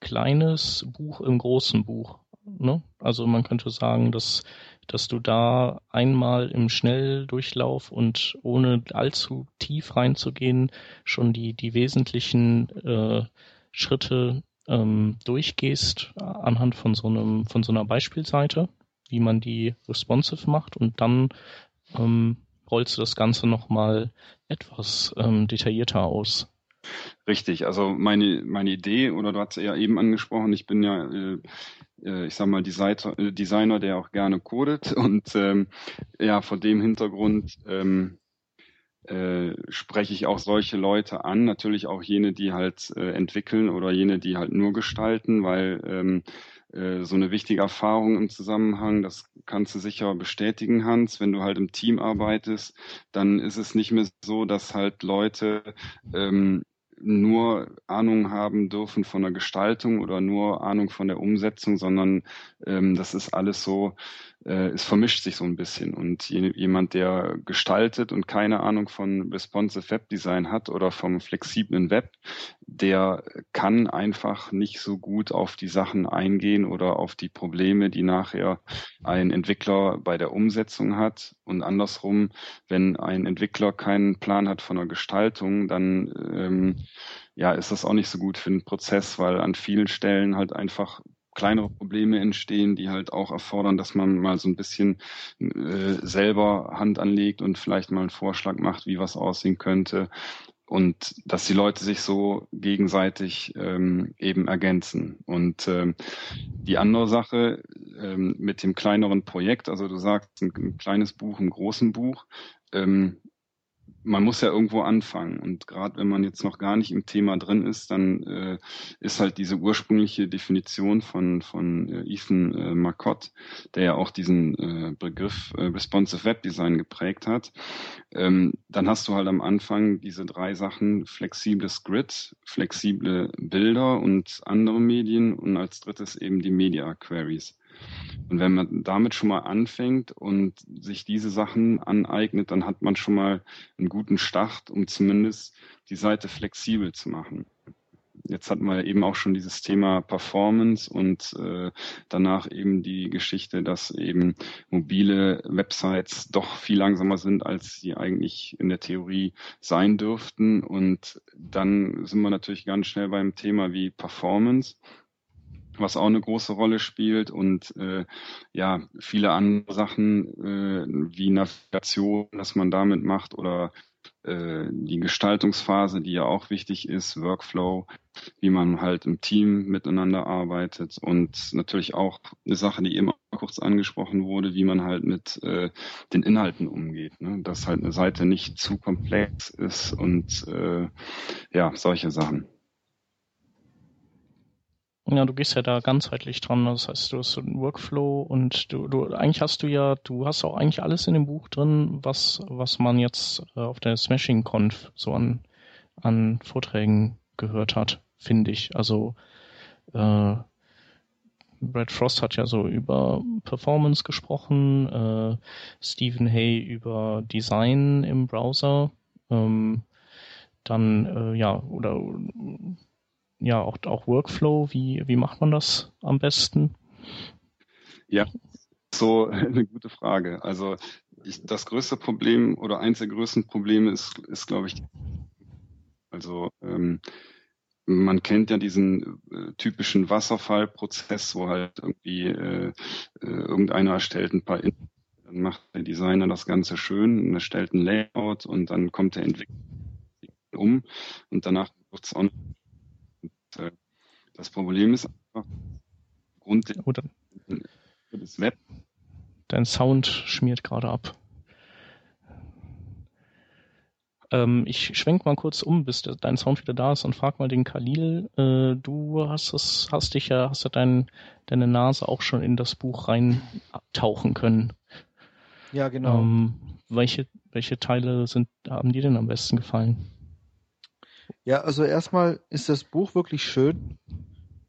kleines Buch im großen Buch. Ne? Also man könnte sagen, dass, dass du da einmal im Schnelldurchlauf und ohne allzu tief reinzugehen schon die, die wesentlichen äh, Schritte ähm, durchgehst anhand von so einem, von so einer Beispielseite, wie man die responsive macht und dann ähm, rollst du das Ganze nochmal etwas ähm, detaillierter aus. Richtig, also meine, meine Idee, oder du hast ja eben angesprochen, ich bin ja, äh, äh ich sag mal, Designer, äh, Designer, der auch gerne codet. Und ähm, ja, vor dem Hintergrund ähm, äh, spreche ich auch solche Leute an, natürlich auch jene, die halt äh, entwickeln oder jene, die halt nur gestalten, weil ähm, äh, so eine wichtige Erfahrung im Zusammenhang, das kannst du sicher bestätigen, Hans, wenn du halt im Team arbeitest, dann ist es nicht mehr so, dass halt Leute ähm, nur Ahnung haben dürfen von der Gestaltung oder nur Ahnung von der Umsetzung, sondern ähm, das ist alles so, äh, es vermischt sich so ein bisschen. Und jemand, der gestaltet und keine Ahnung von Responsive Web Design hat oder vom flexiblen Web, der kann einfach nicht so gut auf die Sachen eingehen oder auf die Probleme, die nachher ein Entwickler bei der Umsetzung hat. Und andersrum, wenn ein Entwickler keinen Plan hat von der Gestaltung, dann ähm, ja, ist das auch nicht so gut für den Prozess, weil an vielen Stellen halt einfach kleinere Probleme entstehen, die halt auch erfordern, dass man mal so ein bisschen äh, selber Hand anlegt und vielleicht mal einen Vorschlag macht, wie was aussehen könnte und dass die Leute sich so gegenseitig ähm, eben ergänzen. Und ähm, die andere Sache ähm, mit dem kleineren Projekt, also du sagst ein, ein kleines Buch, ein großen Buch, ähm, man muss ja irgendwo anfangen. Und gerade wenn man jetzt noch gar nicht im Thema drin ist, dann äh, ist halt diese ursprüngliche Definition von, von äh, Ethan äh, Marcotte, der ja auch diesen äh, Begriff äh, Responsive Web Design geprägt hat, ähm, dann hast du halt am Anfang diese drei Sachen, flexibles Grid, flexible Bilder und andere Medien und als drittes eben die Media Queries. Und wenn man damit schon mal anfängt und sich diese Sachen aneignet, dann hat man schon mal einen guten Start, um zumindest die Seite flexibel zu machen. Jetzt hatten wir eben auch schon dieses Thema Performance und äh, danach eben die Geschichte, dass eben mobile Websites doch viel langsamer sind, als sie eigentlich in der Theorie sein dürften. Und dann sind wir natürlich ganz schnell beim Thema wie Performance was auch eine große Rolle spielt und äh, ja, viele andere Sachen äh, wie Navigation, dass man damit macht oder äh, die Gestaltungsphase, die ja auch wichtig ist, Workflow, wie man halt im Team miteinander arbeitet und natürlich auch eine Sache, die eben kurz angesprochen wurde, wie man halt mit äh, den Inhalten umgeht, ne? dass halt eine Seite nicht zu komplex ist und äh, ja, solche Sachen. Ja, du gehst ja da ganzheitlich dran. Das heißt, du hast so einen Workflow und du, du eigentlich hast du ja, du hast auch eigentlich alles in dem Buch drin, was, was man jetzt äh, auf der Smashing Conf so an, an Vorträgen gehört hat, finde ich. Also äh, Brad Frost hat ja so über Performance gesprochen, äh, Stephen Hay über Design im Browser, ähm, dann äh, ja oder ja auch auch Workflow. Wie wie macht man das am besten? Ja, so eine gute Frage. Also ich, das größte Problem oder eins der größten Probleme ist, ist glaube ich, also ähm, man kennt ja diesen äh, typischen Wasserfallprozess, wo halt irgendwie äh, äh, irgendeiner erstellt ein paar In dann macht der Designer das Ganze schön und erstellt ein Layout und dann kommt der Entwickler um und danach wird es on. Äh, das Problem ist einfach Grund Oder des Web. Dein Sound schmiert gerade ab. Ähm, ich schwenk mal kurz um, bis dein Sound wieder da ist und frag mal den Khalil. Äh, du hast es, hast dich ja, hast ja dein, deine Nase auch schon in das Buch reintauchen können. Ja, genau. Ähm, welche, welche Teile sind, haben dir denn am besten gefallen? Ja, also erstmal ist das Buch wirklich schön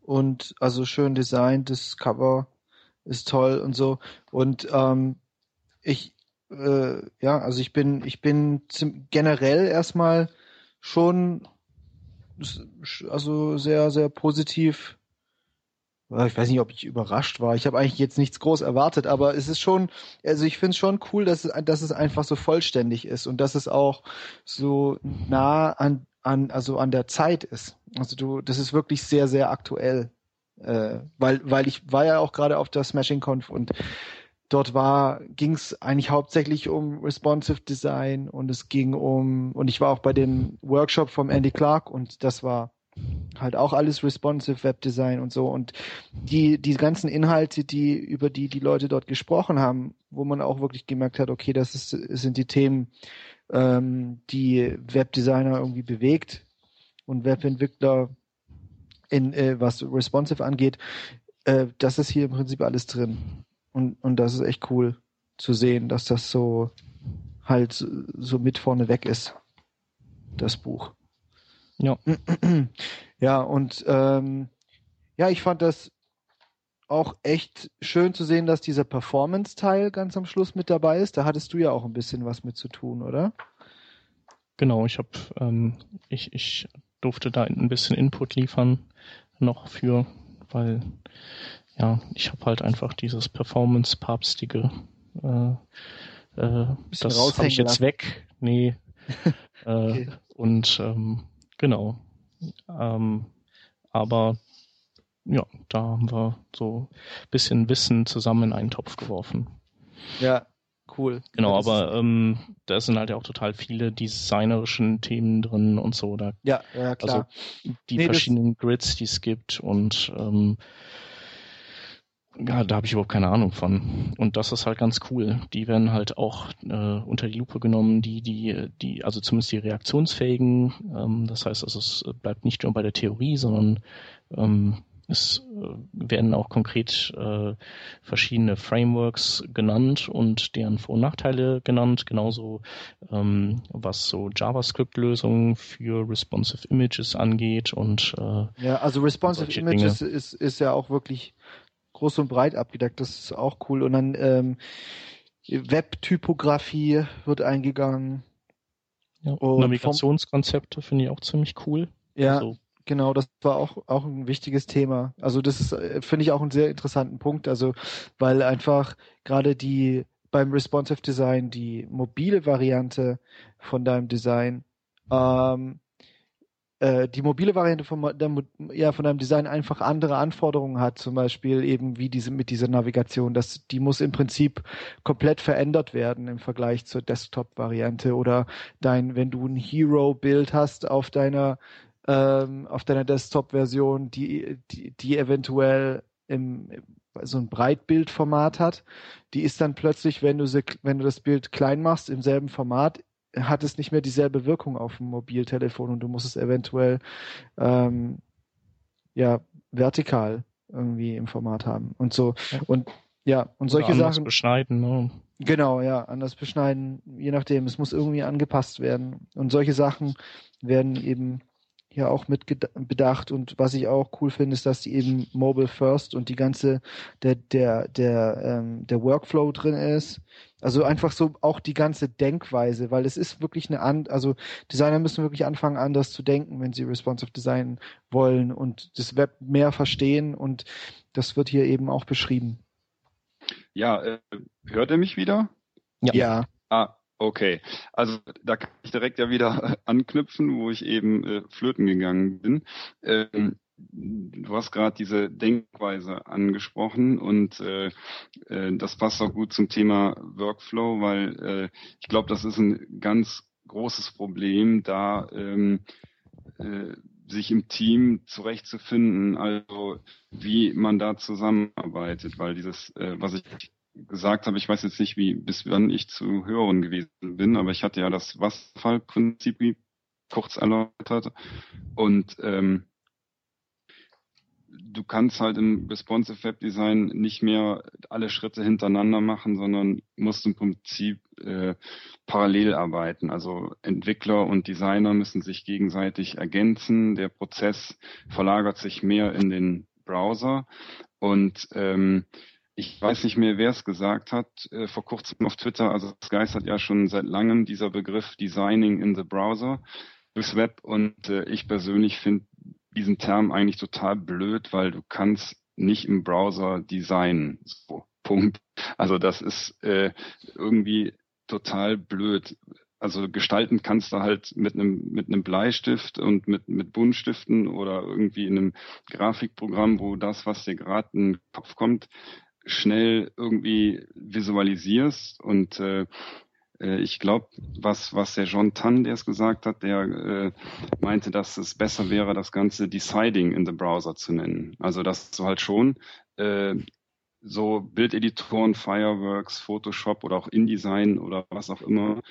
und also schön designt, das Cover ist toll und so. Und ähm, ich, äh, ja, also ich bin, ich bin generell erstmal schon also sehr, sehr positiv. Ich weiß nicht, ob ich überrascht war. Ich habe eigentlich jetzt nichts groß erwartet, aber es ist schon, also ich finde es schon cool, dass dass es einfach so vollständig ist und dass es auch so nah an, an, also an der Zeit ist. Also du, das ist wirklich sehr, sehr aktuell. Äh, weil, weil ich war ja auch gerade auf der Smashing Conf und dort war, ging es eigentlich hauptsächlich um Responsive Design und es ging um, und ich war auch bei dem Workshop vom Andy Clark und das war halt auch alles Responsive Web Design und so und die, die ganzen Inhalte, die, über die die Leute dort gesprochen haben, wo man auch wirklich gemerkt hat, okay, das ist, sind die Themen, ähm, die Webdesigner irgendwie bewegt und Webentwickler in, äh, was responsive angeht, äh, das ist hier im Prinzip alles drin. Und, und das ist echt cool zu sehen, dass das so halt so mit vorne weg ist, das Buch. Ja. Ja, und ähm, ja, ich fand das auch echt schön zu sehen, dass dieser Performance-Teil ganz am Schluss mit dabei ist. Da hattest du ja auch ein bisschen was mit zu tun, oder? Genau, ich habe, ähm, ich, ich durfte da ein bisschen Input liefern noch für, weil ja, ich habe halt einfach dieses Performance-Papstige. Äh, äh, das habe ich jetzt weg. Nee. äh, okay. Und ähm, genau. Ähm, aber ja, da haben wir so ein bisschen Wissen zusammen in einen Topf geworfen. Ja, cool. Genau, aber ähm, da sind halt ja auch total viele designerischen Themen drin und so. Da, ja, ja, klar. Also die nee, verschiedenen Grids, die es gibt und ähm, ja, da habe ich überhaupt keine Ahnung von. Und das ist halt ganz cool. Die werden halt auch äh, unter die Lupe genommen, die, die, die, also zumindest die reaktionsfähigen. Ähm, das heißt, also es bleibt nicht nur bei der Theorie, sondern ähm, es äh, werden auch konkret äh, verschiedene Frameworks genannt und deren Vor- und Nachteile genannt, genauso ähm, was so JavaScript-Lösungen für responsive Images angeht und äh, ja, also responsive Images ist, ist ja auch wirklich groß und breit abgedeckt. Das ist auch cool. Und dann ähm, Web-Typografie wird eingegangen. Ja, Navigationskonzepte finde ich auch ziemlich cool. Ja, also, genau, das war auch, auch ein wichtiges Thema. Also das ist, äh, finde ich, auch einen sehr interessanten Punkt. Also, weil einfach gerade die beim Responsive Design die mobile Variante von deinem Design ähm, äh, die mobile Variante von, der, ja, von einem Design einfach andere Anforderungen hat, zum Beispiel eben wie diese mit dieser Navigation. Das, die muss im Prinzip komplett verändert werden im Vergleich zur Desktop-Variante oder dein, wenn du ein Hero-Bild hast auf deiner ähm, auf deiner Desktop-Version, die, die, die eventuell im, so ein Breitbildformat hat, die ist dann plötzlich, wenn du sie, wenn du das Bild klein machst, im selben Format, hat es nicht mehr dieselbe Wirkung auf dem Mobiltelefon und du musst es eventuell ähm, ja vertikal irgendwie im Format haben und so. Und ja und solche Oder anders Sachen beschneiden ne? genau ja anders beschneiden je nachdem. Es muss irgendwie angepasst werden. Und solche Sachen werden eben ja auch mit bedacht und was ich auch cool finde, ist, dass die eben Mobile First und die ganze der der der ähm, der Workflow drin ist. Also einfach so auch die ganze Denkweise, weil es ist wirklich eine an also Designer müssen wirklich anfangen anders zu denken, wenn sie responsive Design wollen und das Web mehr verstehen und das wird hier eben auch beschrieben. Ja, äh, hört er mich wieder? Ja. ja. Ah, Okay, also da kann ich direkt ja wieder anknüpfen, wo ich eben äh, flöten gegangen bin. Ähm, du hast gerade diese Denkweise angesprochen und äh, äh, das passt auch gut zum Thema Workflow, weil äh, ich glaube, das ist ein ganz großes Problem, da ähm, äh, sich im Team zurechtzufinden, also wie man da zusammenarbeitet, weil dieses, äh, was ich gesagt habe, ich weiß jetzt nicht, wie bis wann ich zu hören gewesen bin, aber ich hatte ja das Wasserfallprinzip kurz erläutert und ähm, du kannst halt im Responsive Web Design nicht mehr alle Schritte hintereinander machen, sondern musst im Prinzip äh, parallel arbeiten. Also Entwickler und Designer müssen sich gegenseitig ergänzen. Der Prozess verlagert sich mehr in den Browser und ähm, ich weiß nicht mehr, wer es gesagt hat, äh, vor kurzem auf Twitter, also es geistert ja schon seit langem dieser Begriff Designing in the Browser durchs Web und äh, ich persönlich finde diesen Term eigentlich total blöd, weil du kannst nicht im Browser designen. So, Punkt. Also das ist äh, irgendwie total blöd. Also gestalten kannst du halt mit einem mit einem Bleistift und mit mit Buntstiften oder irgendwie in einem Grafikprogramm, wo das, was dir gerade in den Kopf kommt, schnell irgendwie visualisierst und äh, äh, ich glaube, was, was der John Tan, der es gesagt hat, der äh, meinte, dass es besser wäre, das Ganze Deciding in the Browser zu nennen. Also dass du halt schon äh, so Bildeditoren, Fireworks, Photoshop oder auch InDesign oder was auch immer,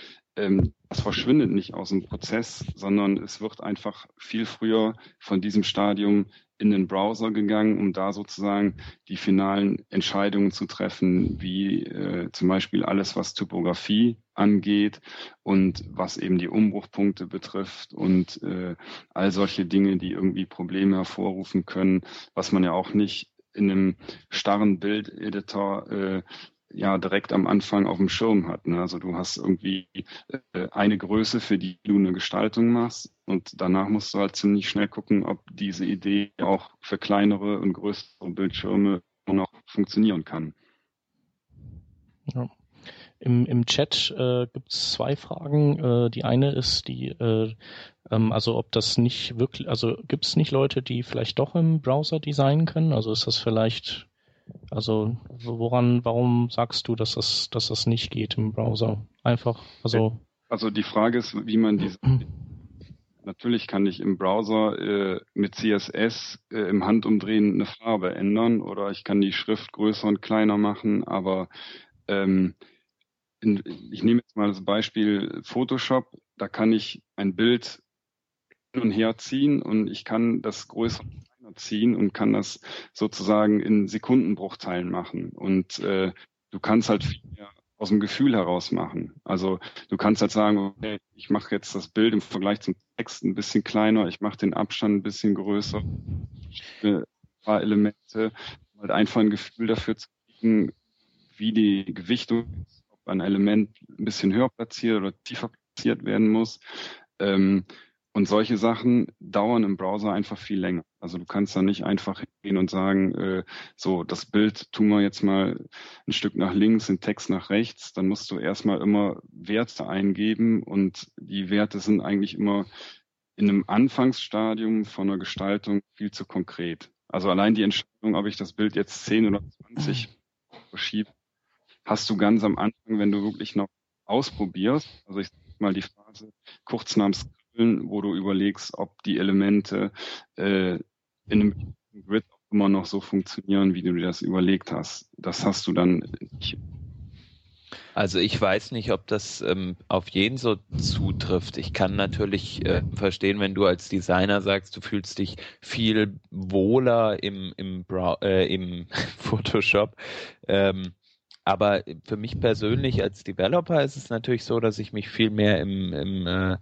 ähm, das verschwindet nicht aus dem Prozess, sondern es wird einfach viel früher von diesem Stadium in den Browser gegangen, um da sozusagen die finalen Entscheidungen zu treffen, wie äh, zum Beispiel alles, was Typografie angeht und was eben die Umbruchpunkte betrifft und äh, all solche Dinge, die irgendwie Probleme hervorrufen können, was man ja auch nicht in einem starren Bildeditor äh, ja direkt am Anfang auf dem Schirm hat. Ne? Also du hast irgendwie äh, eine Größe, für die du eine Gestaltung machst und danach musst du halt ziemlich schnell gucken, ob diese Idee auch für kleinere und größere Bildschirme noch funktionieren kann. Ja. Im, Im Chat äh, gibt es zwei Fragen. Äh, die eine ist die, äh, ähm, also ob das nicht wirklich, also gibt es nicht Leute, die vielleicht doch im Browser designen können? Also ist das vielleicht also woran, warum sagst du, dass das, dass das nicht geht im Browser? Einfach, also. Also die Frage ist, wie man diese. Natürlich kann ich im Browser äh, mit CSS äh, im Handumdrehen eine Farbe ändern oder ich kann die Schrift größer und kleiner machen, aber ähm, in, ich nehme jetzt mal das Beispiel Photoshop, da kann ich ein Bild hin und her ziehen und ich kann das größer ziehen und kann das sozusagen in Sekundenbruchteilen machen. Und äh, du kannst halt viel mehr aus dem Gefühl heraus machen. Also du kannst halt sagen, okay, ich mache jetzt das Bild im Vergleich zum Text ein bisschen kleiner, ich mache den Abstand ein bisschen größer, ein paar Elemente, halt einfach ein Gefühl dafür zu kriegen, wie die Gewichtung ist, ob ein Element ein bisschen höher platziert oder tiefer platziert werden muss. Ähm, und solche Sachen dauern im Browser einfach viel länger. Also du kannst da nicht einfach hingehen und sagen, äh, so, das Bild tun wir jetzt mal ein Stück nach links, den Text nach rechts. Dann musst du erstmal immer Werte eingeben und die Werte sind eigentlich immer in einem Anfangsstadium von einer Gestaltung viel zu konkret. Also allein die Entscheidung, ob ich das Bild jetzt 10 oder 20 verschiebe, hast du ganz am Anfang, wenn du wirklich noch ausprobierst, also ich sag mal die Phase kurz nach dem wo du überlegst, ob die Elemente äh, in einem Grid immer noch so funktionieren, wie du dir das überlegt hast. Das hast du dann nicht. Also ich weiß nicht, ob das ähm, auf jeden so zutrifft. Ich kann natürlich äh, verstehen, wenn du als Designer sagst, du fühlst dich viel wohler im, im, Brow äh, im Photoshop. Ähm, aber für mich persönlich als Developer ist es natürlich so, dass ich mich viel mehr im, im, äh,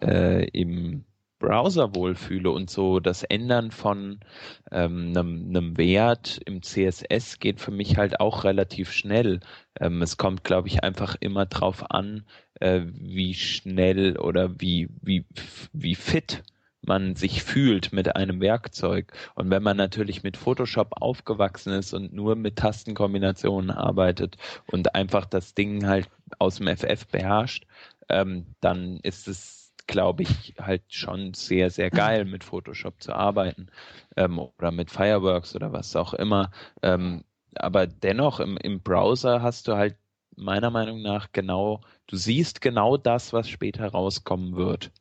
äh, im Browser wohlfühle und so das Ändern von ähm, einem, einem Wert im CSS geht für mich halt auch relativ schnell. Ähm, es kommt, glaube ich, einfach immer drauf an, äh, wie schnell oder wie, wie, wie fit man sich fühlt mit einem Werkzeug. Und wenn man natürlich mit Photoshop aufgewachsen ist und nur mit Tastenkombinationen arbeitet und einfach das Ding halt aus dem FF beherrscht, ähm, dann ist es, glaube ich, halt schon sehr, sehr geil, mit Photoshop zu arbeiten ähm, oder mit Fireworks oder was auch immer. Ähm, aber dennoch im, im Browser hast du halt meiner Meinung nach genau, du siehst genau das, was später rauskommen wird.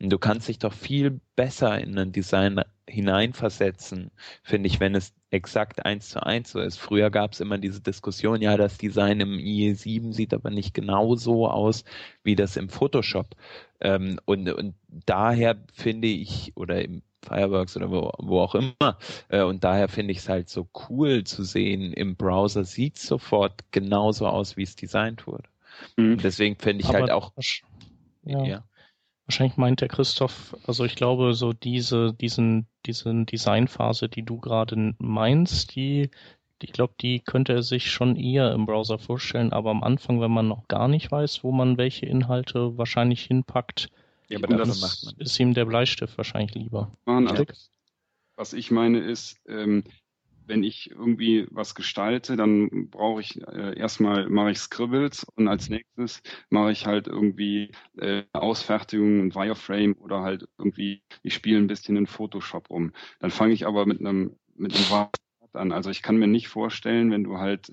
Und du kannst dich doch viel besser in ein Design hineinversetzen, finde ich, wenn es exakt eins zu eins so ist. Früher gab es immer diese Diskussion, ja, das Design im IE7 sieht aber nicht genau so aus wie das im Photoshop. Ähm, und, und daher finde ich, oder im Fireworks oder wo, wo auch immer, äh, und daher finde ich es halt so cool zu sehen, im Browser sieht es sofort genauso aus, wie es designt wurde. Mhm. Deswegen finde ich aber halt auch. Ja. ja. Wahrscheinlich meint der Christoph, also ich glaube, so diese, diesen, diesen Designphase, die du gerade meinst, die, ich glaube, die könnte er sich schon eher im Browser vorstellen, aber am Anfang, wenn man noch gar nicht weiß, wo man welche Inhalte wahrscheinlich hinpackt, ja, aber das macht man. ist ihm der Bleistift wahrscheinlich lieber. Man, also, was ich meine ist, ähm, wenn ich irgendwie was gestalte, dann brauche ich äh, erstmal mache ich Scribbles und als nächstes mache ich halt irgendwie äh, Ausfertigung und Wireframe oder halt irgendwie ich spiele ein bisschen in Photoshop rum. Dann fange ich aber mit einem mit einem an. Also ich kann mir nicht vorstellen, wenn du halt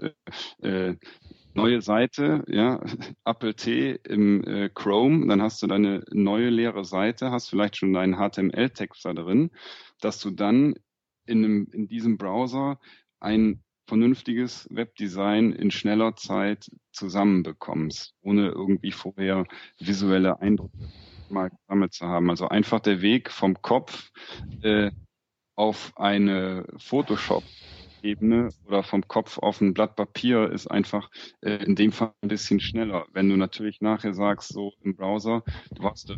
äh, äh, neue Seite, ja, Apple T im äh, Chrome, dann hast du deine neue leere Seite, hast vielleicht schon deinen HTML-Text da drin, dass du dann in, einem, in diesem Browser ein vernünftiges Webdesign in schneller Zeit zusammenbekommst, ohne irgendwie vorher visuelle Eindrücke mal gesammelt zu haben. Also einfach der Weg vom Kopf äh, auf eine Photoshop-Ebene oder vom Kopf auf ein Blatt Papier ist einfach äh, in dem Fall ein bisschen schneller. Wenn du natürlich nachher sagst, so im Browser, du hast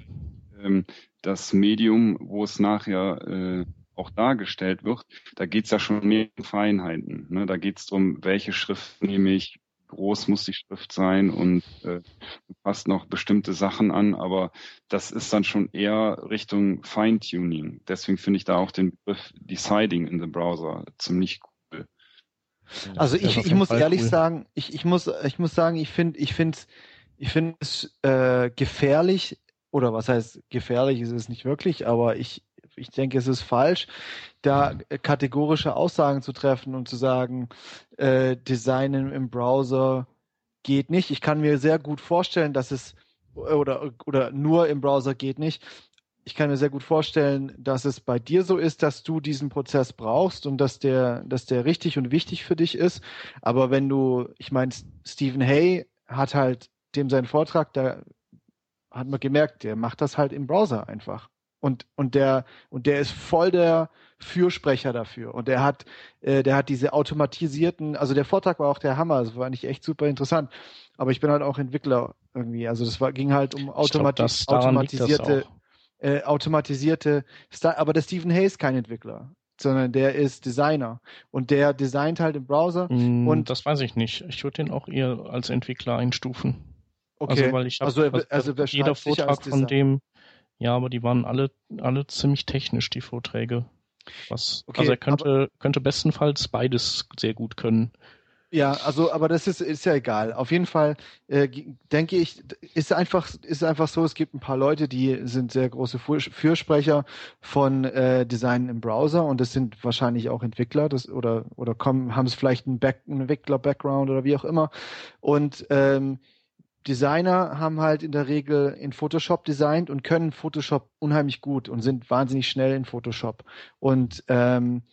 ähm, das Medium, wo es nachher äh, auch dargestellt wird, da geht's ja schon mehr um Feinheiten. Ne? Da geht's darum, welche Schrift nehme ich, groß muss die Schrift sein und äh, passt noch bestimmte Sachen an, aber das ist dann schon eher Richtung Feintuning. Deswegen finde ich da auch den Begriff Deciding in the Browser ziemlich cool. Also ich, ich muss ehrlich cool. sagen, ich, ich muss ich muss sagen, ich finde ich finde ich finde es äh, gefährlich oder was heißt gefährlich ist es nicht wirklich, aber ich ich denke, es ist falsch, da kategorische Aussagen zu treffen und zu sagen, äh, Designen im Browser geht nicht. Ich kann mir sehr gut vorstellen, dass es oder, oder nur im Browser geht nicht. Ich kann mir sehr gut vorstellen, dass es bei dir so ist, dass du diesen Prozess brauchst und dass der, dass der richtig und wichtig für dich ist. Aber wenn du, ich meine, Stephen Hay hat halt dem seinen Vortrag, da hat man gemerkt, der macht das halt im Browser einfach. Und, und der, und der ist voll der Fürsprecher dafür. Und der hat, äh, der hat diese automatisierten, also der Vortrag war auch der Hammer, das war eigentlich echt super interessant. Aber ich bin halt auch Entwickler irgendwie. Also das war, ging halt um automati glaub, automatisierte, äh, automatisierte Style. Aber der Stephen Hayes kein Entwickler sondern der ist Designer und der designt halt im Browser. Mm, und das weiß ich nicht. Ich würde den auch eher als Entwickler einstufen. Okay. Also weil ich hab, also, also jeder Vortrag von dem ja, aber die waren alle, alle ziemlich technisch, die Vorträge. Was, okay, also er könnte, könnte bestenfalls beides sehr gut können. Ja, also, aber das ist, ist ja egal. Auf jeden Fall äh, denke ich, ist einfach, ist einfach so, es gibt ein paar Leute, die sind sehr große Fürsprecher von äh, Design im Browser und das sind wahrscheinlich auch Entwickler das, oder, oder kommen, haben es vielleicht einen, Back, einen Entwickler-Background oder wie auch immer. Und ähm, Designer haben halt in der Regel in Photoshop designt und können Photoshop unheimlich gut und sind wahnsinnig schnell in Photoshop. Und ähm,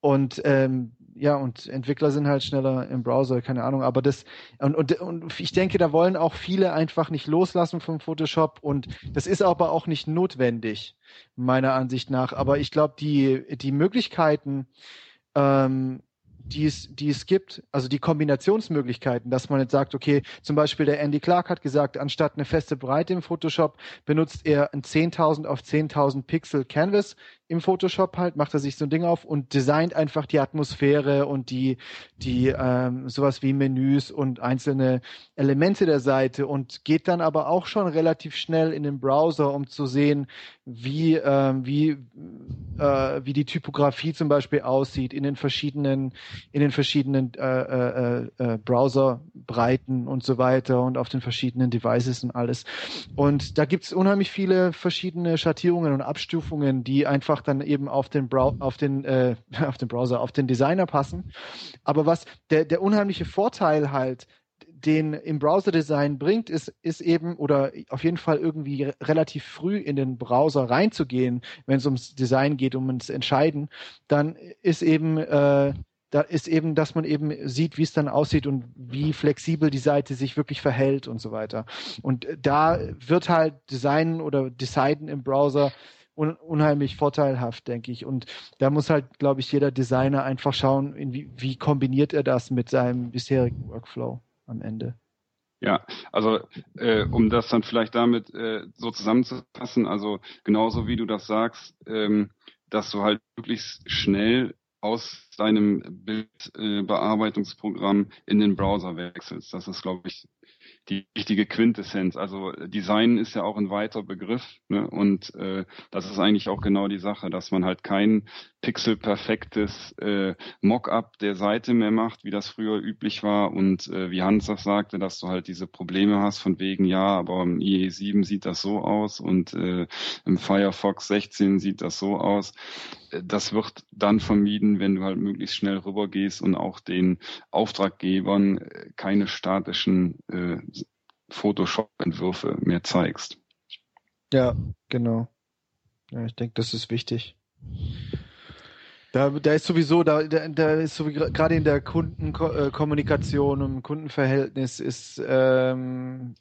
und ähm, ja, und Entwickler sind halt schneller im Browser, keine Ahnung. Aber das und, und, und ich denke, da wollen auch viele einfach nicht loslassen vom Photoshop und das ist aber auch nicht notwendig, meiner Ansicht nach. Aber ich glaube, die, die Möglichkeiten, ähm, die es, die es gibt, also die Kombinationsmöglichkeiten, dass man jetzt sagt, okay, zum Beispiel der Andy Clark hat gesagt, anstatt eine feste Breite im Photoshop benutzt er ein 10.000 auf 10.000 Pixel Canvas im Photoshop halt, macht er sich so ein Ding auf und designt einfach die Atmosphäre und die, die ähm, sowas wie Menüs und einzelne Elemente der Seite und geht dann aber auch schon relativ schnell in den Browser, um zu sehen, wie, ähm, wie, äh, wie die Typografie zum Beispiel aussieht in den verschiedenen, in den verschiedenen äh, äh, äh, Browserbreiten und so weiter und auf den verschiedenen Devices und alles. Und da gibt's unheimlich viele verschiedene Schattierungen und Abstufungen, die einfach dann eben auf den Brow auf den äh, auf den Browser, auf den Designer passen. Aber was der der unheimliche Vorteil halt den im Browser-Design bringt, ist, ist eben oder auf jeden Fall irgendwie relativ früh in den Browser reinzugehen, wenn es ums Design geht, um ums Entscheiden, dann ist eben äh, da ist eben, dass man eben sieht, wie es dann aussieht und wie flexibel die Seite sich wirklich verhält und so weiter. Und da wird halt Design oder Designen im Browser un unheimlich vorteilhaft, denke ich. Und da muss halt, glaube ich, jeder Designer einfach schauen, wie, wie kombiniert er das mit seinem bisherigen Workflow am Ende. Ja, also äh, um das dann vielleicht damit äh, so zusammenzufassen, also genauso wie du das sagst, ähm, dass du halt möglichst schnell aus deinem Bildbearbeitungsprogramm äh, in den Browser wechselst. Das ist, glaube ich, die wichtige Quintessenz. Also Design ist ja auch ein weiter Begriff ne? und äh, das ist eigentlich auch genau die Sache, dass man halt kein pixelperfektes äh, Mockup der Seite mehr macht, wie das früher üblich war und äh, wie Hans auch sagte, dass du halt diese Probleme hast von wegen, ja, aber im IE7 sieht das so aus und äh, im Firefox 16 sieht das so aus. Äh, das wird dann vermieden, wenn du halt möglichst schnell rübergehst und auch den Auftraggebern äh, keine statischen äh, Photoshop-Entwürfe mehr zeigst. Ja, genau. Ja, ich denke, das ist wichtig. Da, da ist sowieso, da, da, ist so gerade in der Kundenkommunikation und im Kundenverhältnis ist ähm,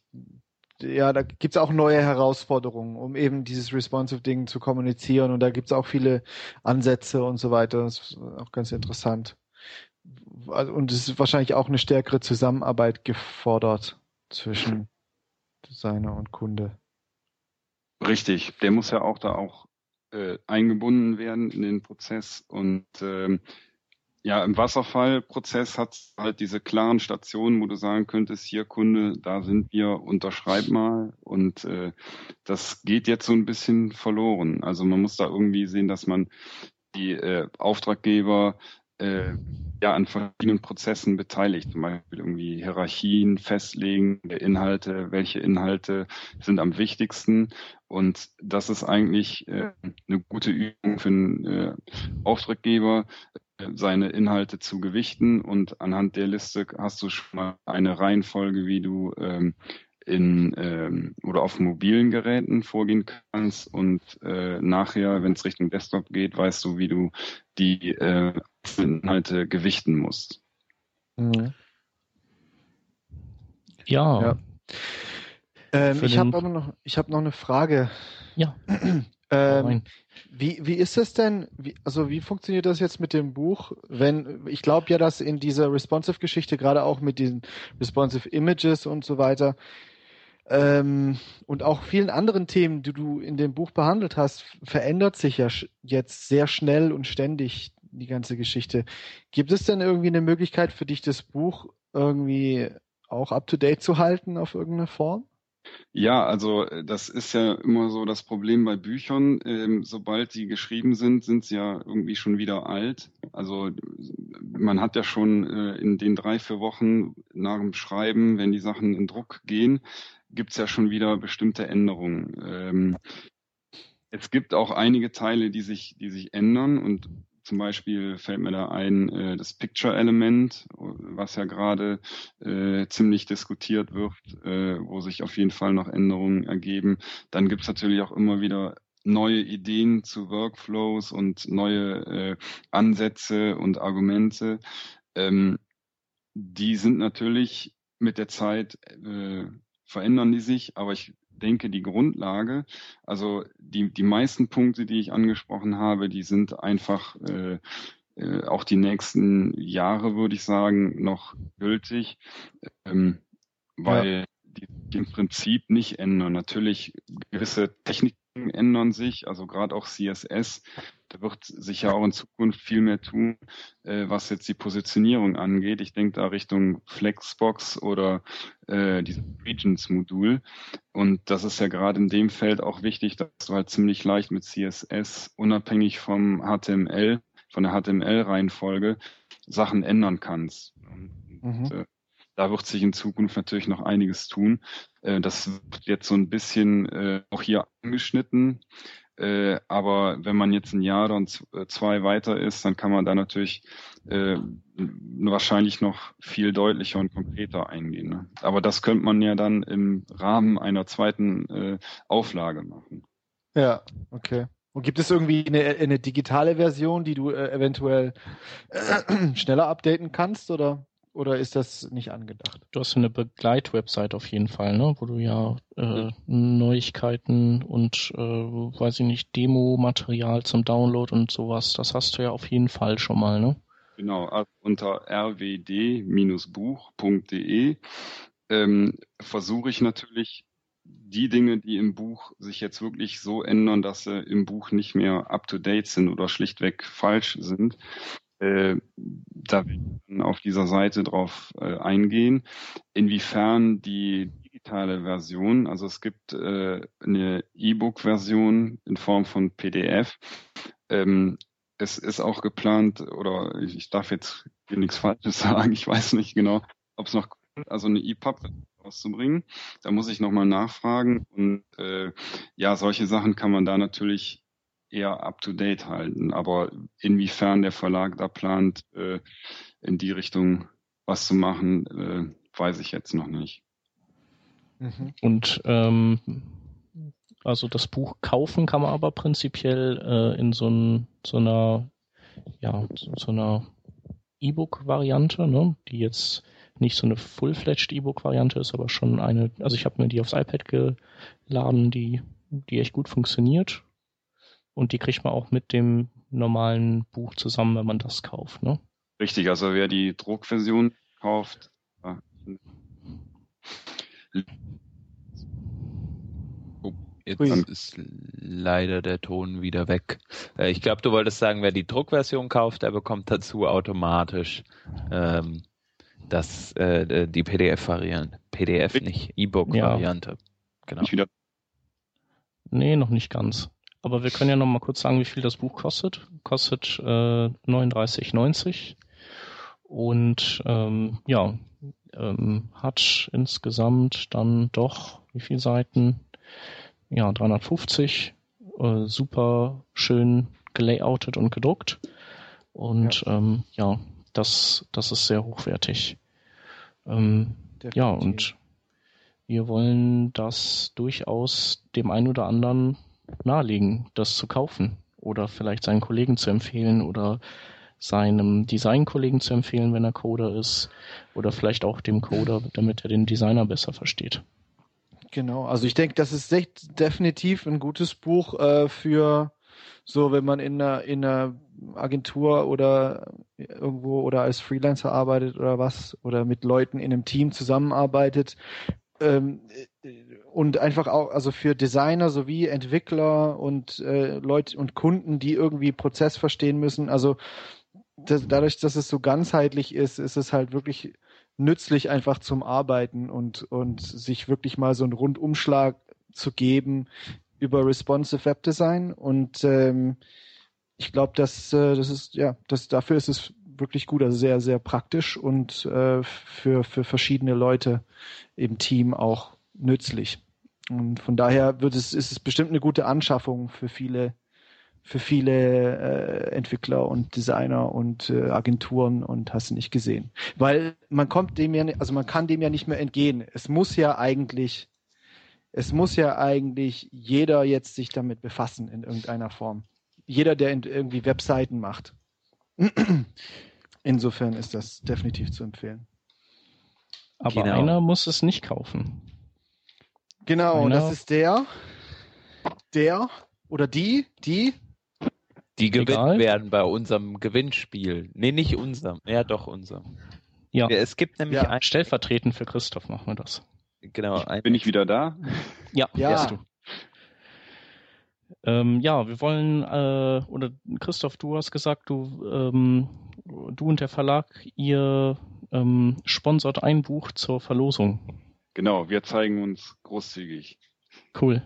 ja, da gibt's auch neue Herausforderungen, um eben dieses responsive Ding zu kommunizieren und da gibt's auch viele Ansätze und so weiter. Das ist auch ganz interessant. Also, und es ist wahrscheinlich auch eine stärkere Zusammenarbeit gefordert zwischen Designer und Kunde. Richtig, der muss ja auch da auch äh, eingebunden werden in den Prozess und ähm, ja, im Wasserfallprozess hat halt diese klaren Stationen, wo du sagen könntest, hier Kunde, da sind wir, unterschreib mal. Und äh, das geht jetzt so ein bisschen verloren. Also man muss da irgendwie sehen, dass man die äh, Auftraggeber äh, ja an verschiedenen Prozessen beteiligt, zum Beispiel irgendwie Hierarchien festlegen der Inhalte, welche Inhalte sind am wichtigsten. Und das ist eigentlich äh, eine gute Übung für einen äh, Auftraggeber, äh, seine Inhalte zu gewichten und anhand der Liste hast du schon mal eine Reihenfolge, wie du ähm, in ähm, oder auf mobilen Geräten vorgehen kannst und äh, nachher, wenn es Richtung Desktop geht, weißt du, wie du die äh, Inhalte gewichten musst. Mhm. Ja. ja. Ähm, ich habe aber noch, ich habe noch eine Frage. Ja. ähm, wie, wie ist es denn, wie, also wie funktioniert das jetzt mit dem Buch, wenn, ich glaube ja, dass in dieser Responsive-Geschichte, gerade auch mit diesen Responsive Images und so weiter, ähm, und auch vielen anderen Themen, die du in dem Buch behandelt hast, verändert sich ja jetzt sehr schnell und ständig die ganze Geschichte. Gibt es denn irgendwie eine Möglichkeit für dich, das Buch irgendwie auch up-to-date zu halten auf irgendeine Form? Ja, also äh, das ist ja immer so das Problem bei Büchern. Ähm, sobald sie geschrieben sind, sind sie ja irgendwie schon wieder alt. Also man hat ja schon äh, in den drei, vier Wochen nach dem Schreiben, wenn die Sachen in Druck gehen, gibt's ja schon wieder bestimmte Änderungen. Ähm, es gibt auch einige Teile, die sich, die sich ändern und zum Beispiel fällt mir da ein äh, das Picture-Element, was ja gerade äh, ziemlich diskutiert wird, äh, wo sich auf jeden Fall noch Änderungen ergeben. Dann gibt's natürlich auch immer wieder neue Ideen zu Workflows und neue äh, Ansätze und Argumente. Ähm, die sind natürlich mit der Zeit äh, verändern die sich, aber ich denke, die Grundlage, also die, die meisten Punkte, die ich angesprochen habe, die sind einfach äh, äh, auch die nächsten Jahre, würde ich sagen, noch gültig, ähm, weil ja. die, die im Prinzip nicht ändern. Natürlich gewisse Techniken ändern sich, also gerade auch CSS. Da wird sich ja auch in Zukunft viel mehr tun, äh, was jetzt die Positionierung angeht. Ich denke da Richtung Flexbox oder äh, dieses Regions-Modul. Und das ist ja gerade in dem Feld auch wichtig, dass du halt ziemlich leicht mit CSS unabhängig vom HTML, von der HTML-Reihenfolge Sachen ändern kannst. Und, mhm. äh, da wird sich in Zukunft natürlich noch einiges tun. Äh, das wird jetzt so ein bisschen äh, auch hier angeschnitten. Äh, aber wenn man jetzt ein Jahr und zwei weiter ist, dann kann man da natürlich wahrscheinlich noch viel deutlicher und konkreter eingehen. Ne? Aber das könnte man ja dann im Rahmen einer zweiten Auflage machen. Ja, okay. Und gibt es irgendwie eine, eine digitale Version, die du eventuell schneller updaten kannst, oder? Oder ist das nicht angedacht? Du hast eine Begleitwebsite auf jeden Fall, ne? wo du ja äh, Neuigkeiten und, äh, weiß ich nicht, Demo-Material zum Download und sowas, das hast du ja auf jeden Fall schon mal, ne? Genau, also unter rwd-buch.de ähm, versuche ich natürlich die Dinge, die im Buch sich jetzt wirklich so ändern, dass sie im Buch nicht mehr up-to-date sind oder schlichtweg falsch sind, äh, da will ich auf dieser Seite drauf äh, eingehen. Inwiefern die digitale Version, also es gibt äh, eine E-Book-Version in Form von PDF. Ähm, es ist auch geplant, oder ich, ich darf jetzt hier nichts Falsches sagen, ich weiß nicht genau, ob es noch, also eine EPUB rauszubringen. Da muss ich nochmal nachfragen. Und äh, ja, solche Sachen kann man da natürlich eher up-to-date halten. Aber inwiefern der Verlag da plant, äh, in die Richtung was zu machen, äh, weiß ich jetzt noch nicht. Mhm. Und ähm, also das Buch kaufen kann man aber prinzipiell äh, in so, ein, so einer ja so einer E-Book-Variante, ne, die jetzt nicht so eine full-fledged E-Book-Variante ist, aber schon eine. Also ich habe mir die aufs iPad geladen, die die echt gut funktioniert und die kriegt man auch mit dem normalen Buch zusammen, wenn man das kauft, ne? Richtig, also wer die Druckversion kauft, ja. oh, jetzt Ui. ist leider der Ton wieder weg. Äh, ich glaube, du wolltest sagen, wer die Druckversion kauft, der bekommt dazu automatisch ähm, das, äh, die PDF-Variante. PDF nicht, E-Book-Variante. Ja. Genau. Nee, noch nicht ganz. Aber wir können ja noch mal kurz sagen, wie viel das Buch kostet. Kostet äh, 39,90 und ähm, ja, ähm, hat insgesamt dann doch wie viele Seiten? Ja, 350. Äh, super schön gelayoutet und gedruckt. Und ja, ähm, ja das, das ist sehr hochwertig. Ähm, ja, und wir wollen das durchaus dem einen oder anderen nahelegen, das zu kaufen oder vielleicht seinen Kollegen zu empfehlen oder seinem Designkollegen zu empfehlen, wenn er Coder ist oder vielleicht auch dem Coder, damit er den Designer besser versteht. Genau, also ich denke, das ist definitiv ein gutes Buch äh, für so, wenn man in einer, in einer Agentur oder irgendwo oder als Freelancer arbeitet oder was oder mit Leuten in einem Team zusammenarbeitet, ähm, und einfach auch, also für Designer sowie Entwickler und äh, Leute und Kunden, die irgendwie Prozess verstehen müssen. Also das, dadurch, dass es so ganzheitlich ist, ist es halt wirklich nützlich einfach zum Arbeiten und, und sich wirklich mal so einen Rundumschlag zu geben über responsive Web Design. Und ähm, ich glaube, dass äh, das ist, ja, das dafür ist es wirklich gut, also sehr, sehr praktisch und äh, für, für verschiedene Leute im Team auch nützlich. Und von daher wird es, ist es bestimmt eine gute Anschaffung für viele, für viele äh, Entwickler und Designer und äh, Agenturen und hast du nicht gesehen. Weil man kommt dem ja, also man kann dem ja nicht mehr entgehen. Es muss ja eigentlich, es muss ja eigentlich jeder jetzt sich damit befassen in irgendeiner Form. Jeder, der irgendwie Webseiten macht. Insofern ist das definitiv zu empfehlen. Aber genau. einer muss es nicht kaufen. Genau, einer... das ist der, der oder die, die Die gewinnen Egal. werden bei unserem Gewinnspiel. Nee, nicht unserem. Ja, doch unserem. Ja. Es gibt nämlich Ja. ein, Stellvertretend für Christoph machen wir das. genau, Bin ich wieder da? Ja, Ja. wärst du. Ähm, ja, wir wollen, äh, oder Christoph, du hast gesagt, du, ähm, du und der Verlag, ihr ähm, sponsort ein Buch zur Verlosung. Genau, wir zeigen uns großzügig. Cool.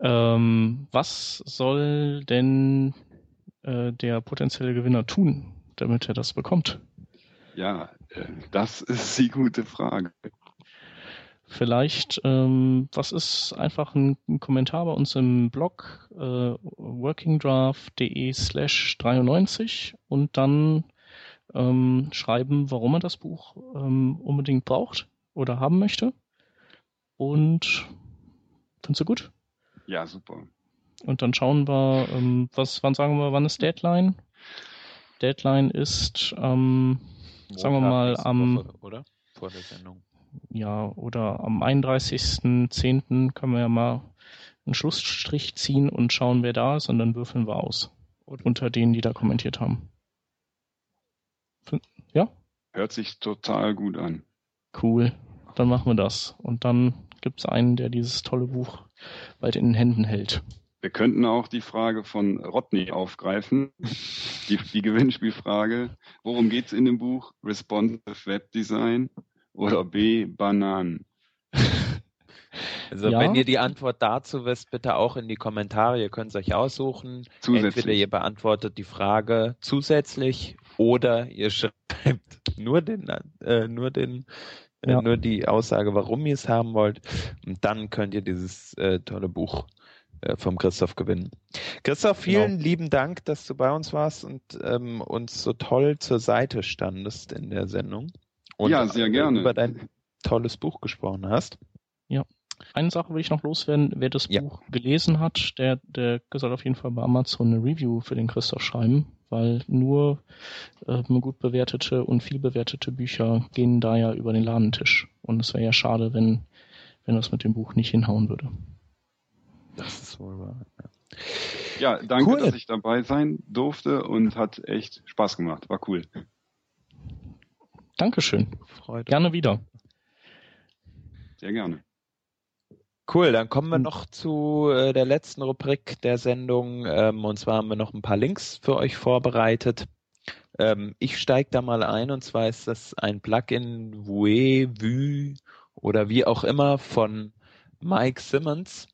Ähm, was soll denn äh, der potenzielle Gewinner tun, damit er das bekommt? Ja, äh, das ist die gute Frage. Vielleicht, ähm, was ist einfach ein, ein Kommentar bei uns im Blog äh, workingdraft.de slash 93 und dann ähm, schreiben, warum er das Buch ähm, unbedingt braucht oder haben möchte. Und findest du gut? Ja, super. Und dann schauen wir, ähm, was, wann sagen wir, wann ist Deadline? Deadline ist, ähm, sagen wir mal, am- Woche, oder? Vor der Sendung. Ja, oder am 31.10. können wir ja mal einen Schlussstrich ziehen und schauen, wer da ist, und dann würfeln wir aus. Unter denen, die da kommentiert haben. Ja? Hört sich total gut an. Cool. Dann machen wir das. Und dann gibt's einen, der dieses tolle Buch bald in den Händen hält. Wir könnten auch die Frage von Rodney aufgreifen. Die, die Gewinnspielfrage. Worum geht's in dem Buch? Responsive Web Design oder B. Bananen? Also Ja. wenn ihr die Antwort dazu wisst, bitte auch in die Kommentare. Ihr könnt es euch aussuchen. Zusätzlich. Entweder ihr beantwortet die Frage zusätzlich oder ihr schreibt nur den, äh, nur den, Ja. äh, nur die Aussage, warum ihr es haben wollt. Und dann könnt ihr dieses äh, tolle Buch äh, vom Christoph gewinnen. Christoph, vielen lieben Dank, dass du bei uns warst und ähm, uns so toll zur Seite standest in der Sendung. Und Ja, sehr äh, gerne. über dein tolles Buch gesprochen hast. Eine Sache will ich noch loswerden. Wer das Ja. Buch gelesen hat, der, der soll auf jeden Fall bei Amazon eine Review für den Christoph schreiben, weil nur ähm, gut bewertete und viel bewertete Bücher gehen da ja über den Ladentisch. Und es wäre ja schade, wenn, wenn das mit dem Buch nicht hinhauen würde. Das ist wohl wahr. Ja, danke, Cool. dass ich dabei sein durfte und hat echt Spaß gemacht. War cool. Dankeschön. Freude. Gerne wieder. Sehr gerne. Cool, dann kommen wir Hm. noch zu äh, der letzten Rubrik der Sendung. Ähm, und zwar haben wir noch ein paar Links für euch vorbereitet. Ähm, ich steige da mal ein und zwar ist das ein Plugin Vue, Vue oder wie auch immer von Mike Simmons.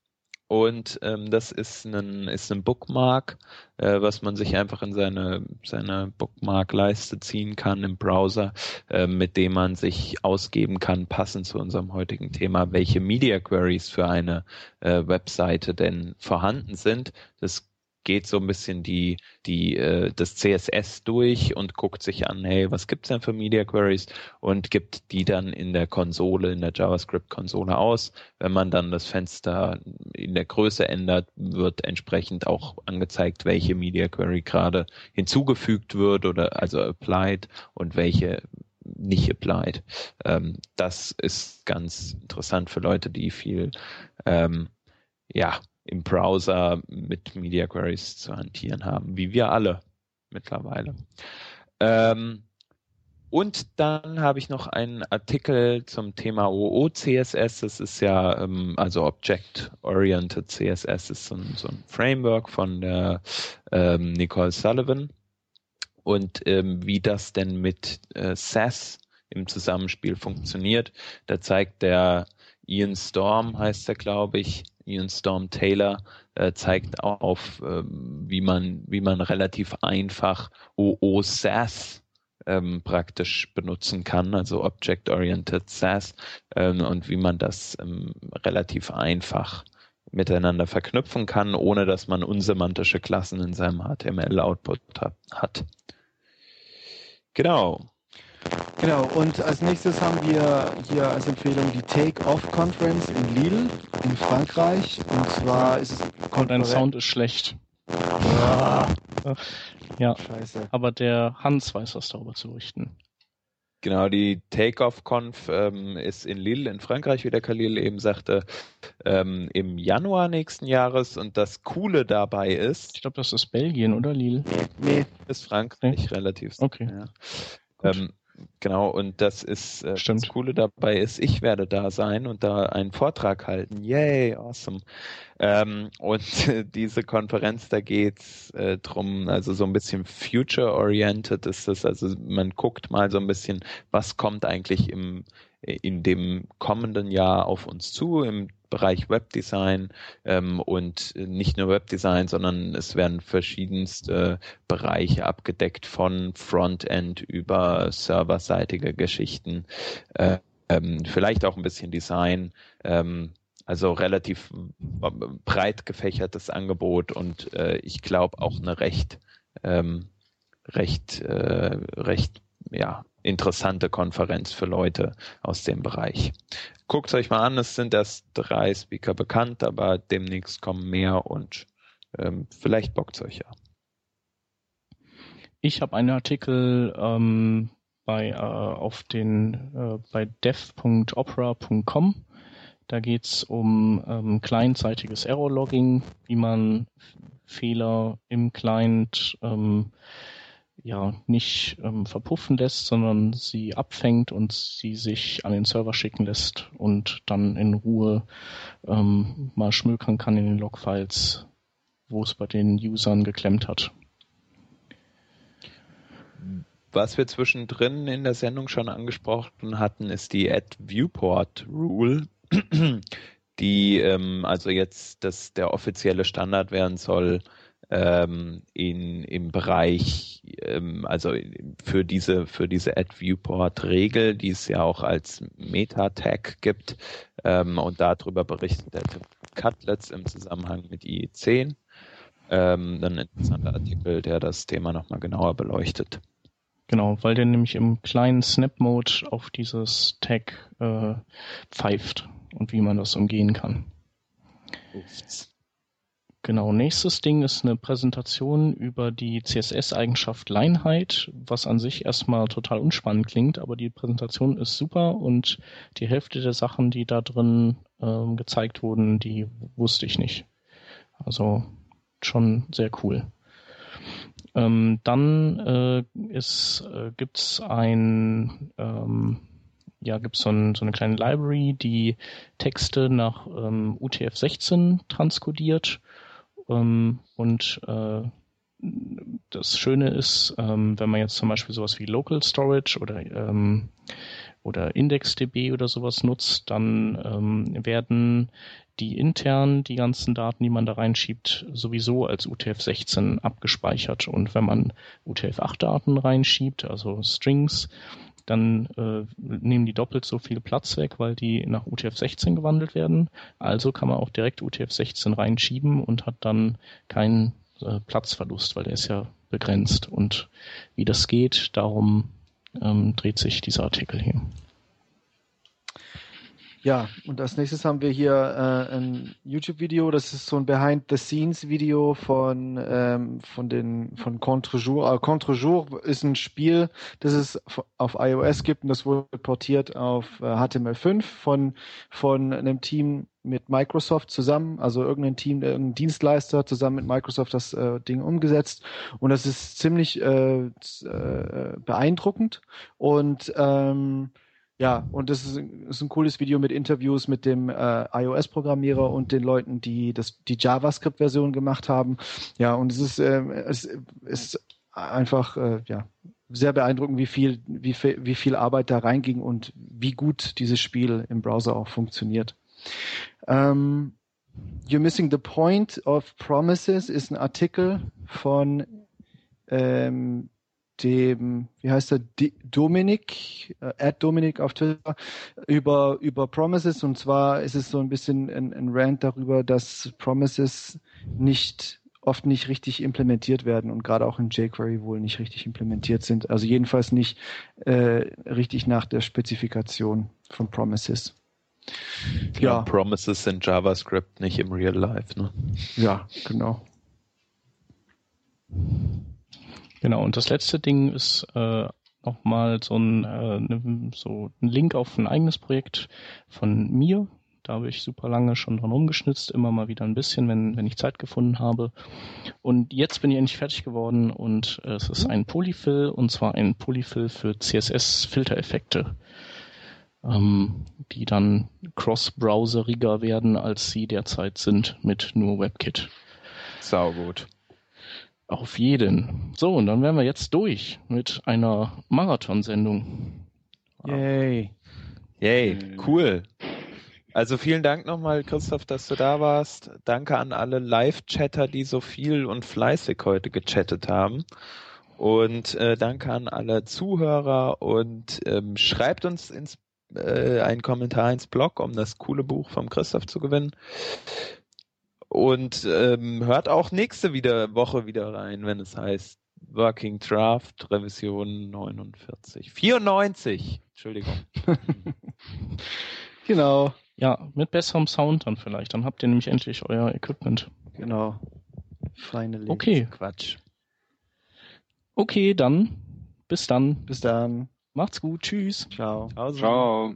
Und ähm, das ist ein, ist ein Bookmark, äh, was man sich einfach in seine, seine Bookmark-Leiste ziehen kann im Browser, äh, mit dem man sich ausgeben kann, passend zu unserem heutigen Thema, welche Media Queries für eine äh, Webseite denn vorhanden sind. Das geht so ein bisschen die, die, äh, das CSS durch und guckt sich an, hey, was gibt's denn für Media Queries und gibt die dann in der Konsole, in der JavaScript-Konsole aus. Wenn man dann das Fenster in der Größe ändert, wird entsprechend auch angezeigt, welche Media Query gerade hinzugefügt wird oder also applied und welche nicht applied. Ähm, das ist ganz interessant für Leute, die viel ähm, ja, im Browser mit Media Queries zu hantieren haben, wie wir alle mittlerweile. Ähm, und dann habe ich noch einen Artikel zum Thema OOCSS. Das ist ja, ähm, also Object Oriented CSS ist so ein, so ein Framework von der ähm, Nicole Sullivan. Und ähm, wie das denn mit äh, SAS im Zusammenspiel funktioniert, da zeigt der Ian Storm, heißt er, glaube ich, Ian Storm Taylor, äh, zeigt auf, ähm, wie man, wie man relativ einfach OO-SAS ähm, praktisch benutzen kann, also Object-Oriented SAS, ähm, und wie man das ähm, relativ einfach miteinander verknüpfen kann, ohne dass man unsemantische Klassen in seinem HTML-Output hat. Genau. Genau, und als nächstes haben wir hier als Empfehlung die Take-Off-Conference in Lille in Frankreich. Und zwar ist es Und dein Sound ist schlecht. Ah, Ja, scheiße. aber der Hans weiß was darüber zu berichten. Genau, die Takeoff-Conf ähm, ist in Lille in Frankreich, wie der Khalil eben sagte, ähm, im Januar nächsten Jahres. Und das Coole dabei ist. Ich glaube, das ist Belgien, oder Lille? Nee, ist Frankreich nee. relativ. Okay. Ja. Ähm, Genau, und das ist äh, Stimmt. das Coole dabei ist, ich werde da sein und da einen Vortrag halten. Yay, awesome. Ähm, und diese Konferenz, da geht's äh, drum, also so ein bisschen future-oriented ist das. Also man guckt mal so ein bisschen, was kommt eigentlich im in dem kommenden Jahr auf uns zu im Bereich Webdesign ähm, und nicht nur Webdesign, sondern es werden verschiedenste Bereiche abgedeckt von Frontend über serverseitige Geschichten, äh, ähm, vielleicht auch ein bisschen Design. Ähm, also relativ breit gefächertes Angebot und äh, ich glaube auch eine recht ähm, recht äh, recht ja interessante Konferenz für Leute aus dem Bereich. Guckt euch mal an, es sind erst drei Speaker bekannt, aber demnächst kommen mehr und ähm, vielleicht bockt es euch ja. Ich habe einen Artikel ähm, bei, äh, auf den, äh, bei dev.opera.com. Da geht es um ähm, clientseitiges Error-Logging, wie man Fehler im Client ähm, ja nicht ähm, verpuffen lässt, sondern sie abfängt und sie sich an den Server schicken lässt und dann in Ruhe ähm, mal schmökern kann in den Logfiles, wo es bei den Usern geklemmt hat. Was wir zwischendrin in der Sendung schon angesprochen hatten, ist die Add Viewport Rule, die ähm, also jetzt das der offizielle Standard werden soll ähm, in, im Bereich, ähm, also für diese, für diese Ad Viewport Regel, die es ja auch als Meta-Tag gibt, ähm, und darüber berichtet der Cutlets im Zusammenhang mit IE10. Ähm, ein interessanter Artikel, der das Thema nochmal genauer beleuchtet. Genau, weil der nämlich im kleinen Snap-Mode auf dieses Tag äh, pfeift und wie man das umgehen kann. Ups. Genau, nächstes Ding ist eine Präsentation über die CSS-Eigenschaft Leinheit, was an sich erstmal total unspannend klingt, aber die Präsentation ist super und die Hälfte der Sachen, die da drin ähm, gezeigt wurden, die wusste ich nicht. Also schon sehr cool. Ähm, dann äh, ist, äh, gibt's ein ähm, ja, gibt so, ein, so eine kleine Library, die Texte nach ähm, UTF-16 transkodiert ähm, und äh, das Schöne ist, ähm, wenn man jetzt zum Beispiel sowas wie Local Storage oder, ähm, oder IndexDB oder sowas nutzt, dann ähm, werden die intern die ganzen Daten, die man da reinschiebt, sowieso als UTF-16 abgespeichert. Und wenn man UTF-8-Daten reinschiebt, also Strings, dann äh, nehmen die doppelt so viel Platz weg, weil die nach UTF-16 gewandelt werden. Also kann man auch direkt UTF-16 reinschieben und hat dann keinen äh, Platzverlust, weil der ist ja begrenzt. Und wie das geht, darum ähm, dreht sich dieser Artikel hier. Ja, und als nächstes haben wir hier äh, ein YouTube-Video. Das ist so ein Behind-the-Scenes-Video von ähm, von von Contre-Jour. Äh, Contre-Jour ist ein Spiel, das es auf iOS gibt und das wurde portiert auf äh, HTML5 von von einem Team mit Microsoft zusammen, also irgendein Team, irgendein Dienstleister zusammen mit Microsoft das äh, Ding umgesetzt und das ist ziemlich äh, äh, beeindruckend und ähm, ja, und das ist, ist, ein cooles Video mit Interviews mit dem äh, iOS-Programmierer und den Leuten, die das die JavaScript-Version gemacht haben. Ja, und es ist, äh, es ist einfach äh, ja sehr beeindruckend, wie viel, wie viel, wie viel Arbeit da reinging und wie gut dieses Spiel im Browser auch funktioniert. Ähm, You're Missing the Point of Promises ist ein Artikel von ähm, dem, wie heißt er, Dominik, äh, at Dominik auf Twitter, über, über Promises. Und zwar ist es so ein bisschen ein, ein Rant darüber, dass Promises nicht oft nicht richtig implementiert werden und gerade auch in jQuery wohl nicht richtig implementiert sind. Also jedenfalls nicht äh, richtig nach der Spezifikation von Promises. Ja, ja, Promises in JavaScript, nicht im Real Life, ne? Ja, genau. Genau, und das letzte Ding ist äh, nochmal so ein, äh, ne, so ein Link auf ein eigenes Projekt von mir. Da habe ich super lange schon dran rumgeschnitzt, immer mal wieder ein bisschen, wenn, wenn ich Zeit gefunden habe. Und jetzt bin ich endlich fertig geworden und äh, es ist ein Polyfill und zwar ein Polyfill für CSS-Filtereffekte, ähm, die dann cross-browseriger werden, als sie derzeit sind mit nur WebKit. Sau gut. Auf jeden. So, und dann wären wir jetzt durch mit einer Marathonsendung. Yay. Yay, cool. Also vielen Dank nochmal, Christoph, dass du da warst. Danke an alle Live-Chatter, die so viel und fleißig heute gechattet haben. Und äh, danke an alle Zuhörer und ähm, schreibt uns ins, äh, einen Kommentar ins Blog, um das coole Buch vom Christoph zu gewinnen. Und ähm, hört auch nächste wieder, Woche wieder rein, wenn es heißt Working Draft Revision 49. 94, Entschuldigung. Genau. Ja, mit besserem Sound dann vielleicht. Dann habt ihr nämlich endlich euer Equipment. Genau. Finally. Okay. Quatsch. Okay, dann. Bis dann. Bis dann. Macht's gut. Tschüss. Ciao. Also. Ciao.